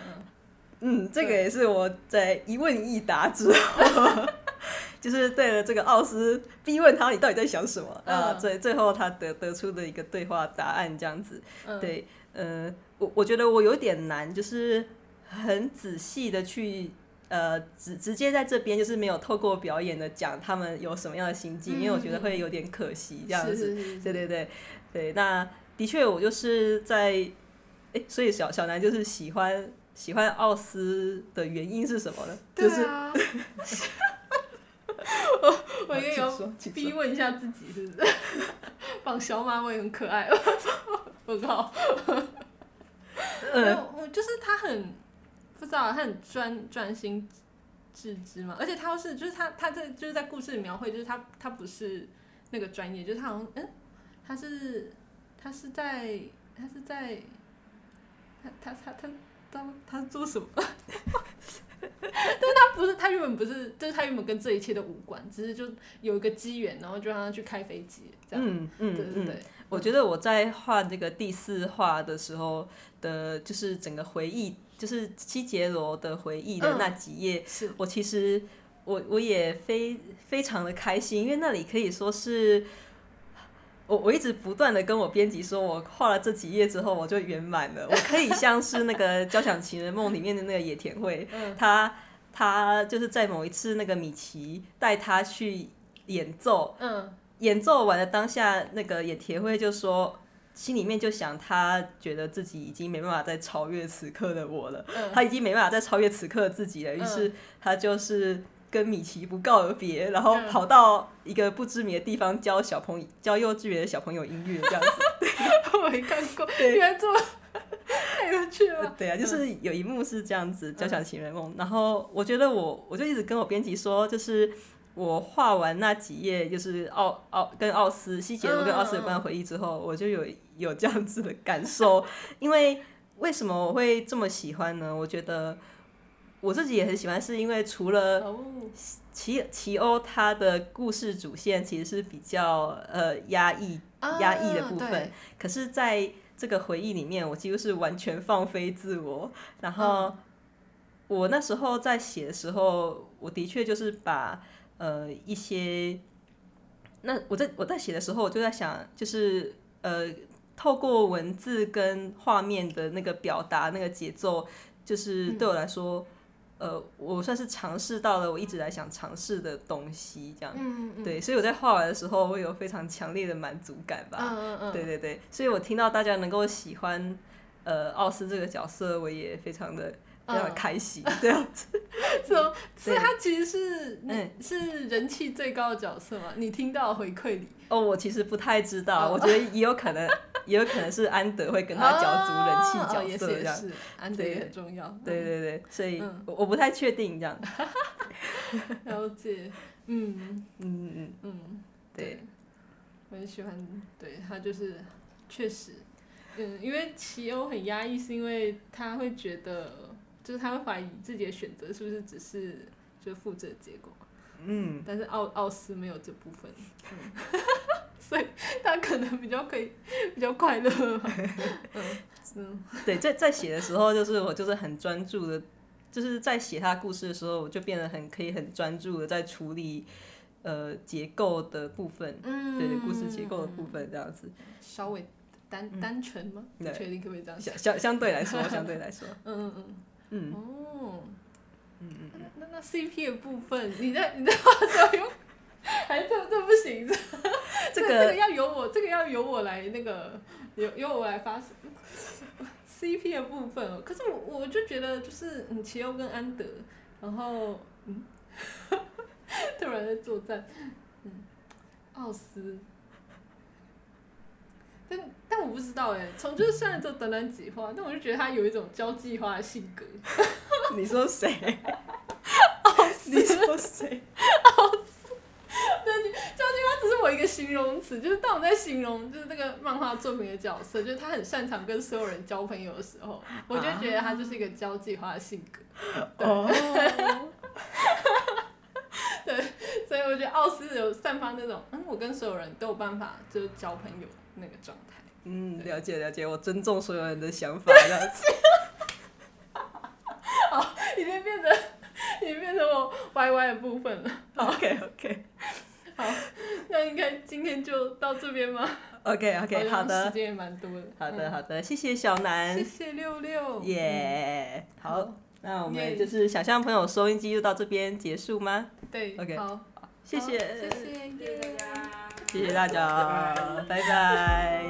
嗯这个也是我在一问一答之后，(laughs) 就是对了这个奥斯逼问他你到底在想什么啊？嗯最最后他得得出的一个对话答案这样子。嗯，对，呃，我我觉得我有点难，就是很仔细的去。呃，直直接在这边就是没有透过表演的讲他们有什么样的心境，嗯因为我觉得会有点可惜这样子。对对对对，那的确我就是在，哎，所以小小南就是喜欢喜欢奥斯的原因是什么呢？就是 (laughs) 我我也有逼问一下自己，是不是？(laughs) 绑小马尾很可爱，(laughs) 我靠！嗯我我就是他很不知道，他很专专心致志嘛，而且他又是就是他他在就是在故事里描绘，就是他他不是那个专业，就是他好像嗯，他是他是在他是在他他他他他他是做什么？但是他不是，他原本不是，就是他原本跟这一切都无关，只是就有一个机缘，然后就让他去开飞机，这样。嗯嗯，对对对，我觉得我在画这个第四画的时候的，就是整个回忆，就是七杰罗的回忆的那几页，是。我其实我我也非非常的开心，因为那里可以说是。我我一直不断的跟我编辑说，我画了这几页之后我就圆满了，我可以像是那个《交响情人梦》里面的那个野田惠，(laughs) 嗯。他他就是在某一次那个米奇带他去演奏，嗯。演奏完了当下，那个野田惠就说，心里面就想，他觉得自己已经没办法再超越此刻的我了，嗯。他已经没办法再超越此刻的自己了，于是他就是跟米奇不告而别，然后嗯。跑到一个不知名的地方教小朋友教幼稚园的小朋友音乐这样子。(laughs) 我没看过，原来这么太有趣了。(laughs) 对啊，就是有一幕是这样子《交响情人梦》，然后我觉得我我就一直跟我编辑说，就是我画完那几页，就是奥奥跟奥斯西杰罗跟奥斯有关的回忆之后，我就有有这样子的感受，因为为什么我会这么喜欢呢？我觉得我自己也很喜欢，是因为除了哦，奇奇欧他的故事主线其实是比较呃压抑压抑的部分，对可是在这个回忆里面，我几乎是完全放飞自我。然后我那时候在写的时候，我的确就是把呃一些，那我在我在写的时候，我就在想，就是呃透过文字跟画面的那个表达那个节奏，就是对我来说。呃，我算是尝试到了我一直来想尝试的东西，这样、嗯嗯，对，所以我在画完的时候，会有非常强烈的满足感吧。嗯嗯嗯，对对对，所以我听到大家能够喜欢呃奥斯这个角色，我也非常的非常的嗯开心。(laughs) 对啊，是哦，所以他其实是嗯是人气最高的角色嘛？你听到回馈里，哦，我其实不太知道，哦我觉得也有可能，(laughs) 也有可能是安德会跟他角逐人气哦角色这样。是，安德也很重要。对对对，所以嗯我我不太确定这样。嗯，了解。嗯嗯嗯，嗯，对，我很喜欢，对他就是确实，嗯，因为奇欧很压抑，是因为他会觉得，就是他会怀疑自己的选择是不是只是就复制的结果，嗯，但是奥奥斯没有这部分，嗯，(laughs) 所以他可能比较可以比较快乐吧，(laughs) 嗯嗯对，在在写的时候，就是我就是很专注的，就是在写他故事的时候，我就变得很可以很专注的在处理呃结构的部分，嗯，对对，故事结构的部分这样子。稍微单单纯吗？对不确定可不可以这样讲？相相相对来说，相对来说，嗯 (laughs) 嗯嗯。嗯。哦，嗯嗯嗯，那那 CP 的部分，你在 (laughs) 你在画的时候用，(laughs) 还这这不行，这 (laughs) 这这个个要由我，这个要由我来那个，由由我来发 CP 的部分哦。可是我我就觉得就是嗯，奇欧跟安德，然后嗯，突然在作战，嗯，奥斯。但但我不知道哎，从就是虽然只有短短几话，但我就觉得他有一种交际花的性格。(laughs) 你说谁？(laughs) 奥斯 (laughs) 你说谁？奥斯？交际花只是我一个形容词，就是当我在形容就是这个漫画作品的角色，就是他很擅长跟所有人交朋友的时候，我就觉得他就是一个交际花的性格。哦，所以我觉得奥斯有散发那种，嗯，我跟所有人都有办法就是交朋友那个状态。嗯，了解了解，我尊重所有人的想法，(laughs) 这样子。已经变成已经变成我 Y Y 的部分了。(laughs) OK OK 好，那应该今天就到这边吗 OK OK，好的时的间也蛮多的。好的嗯好的，谢谢小南谢，谢六六。耶，好，那我们就是想象朋友收音机就到这边结束吗？对 OK 好，谢谢，谢谢谢谢大家，拜拜。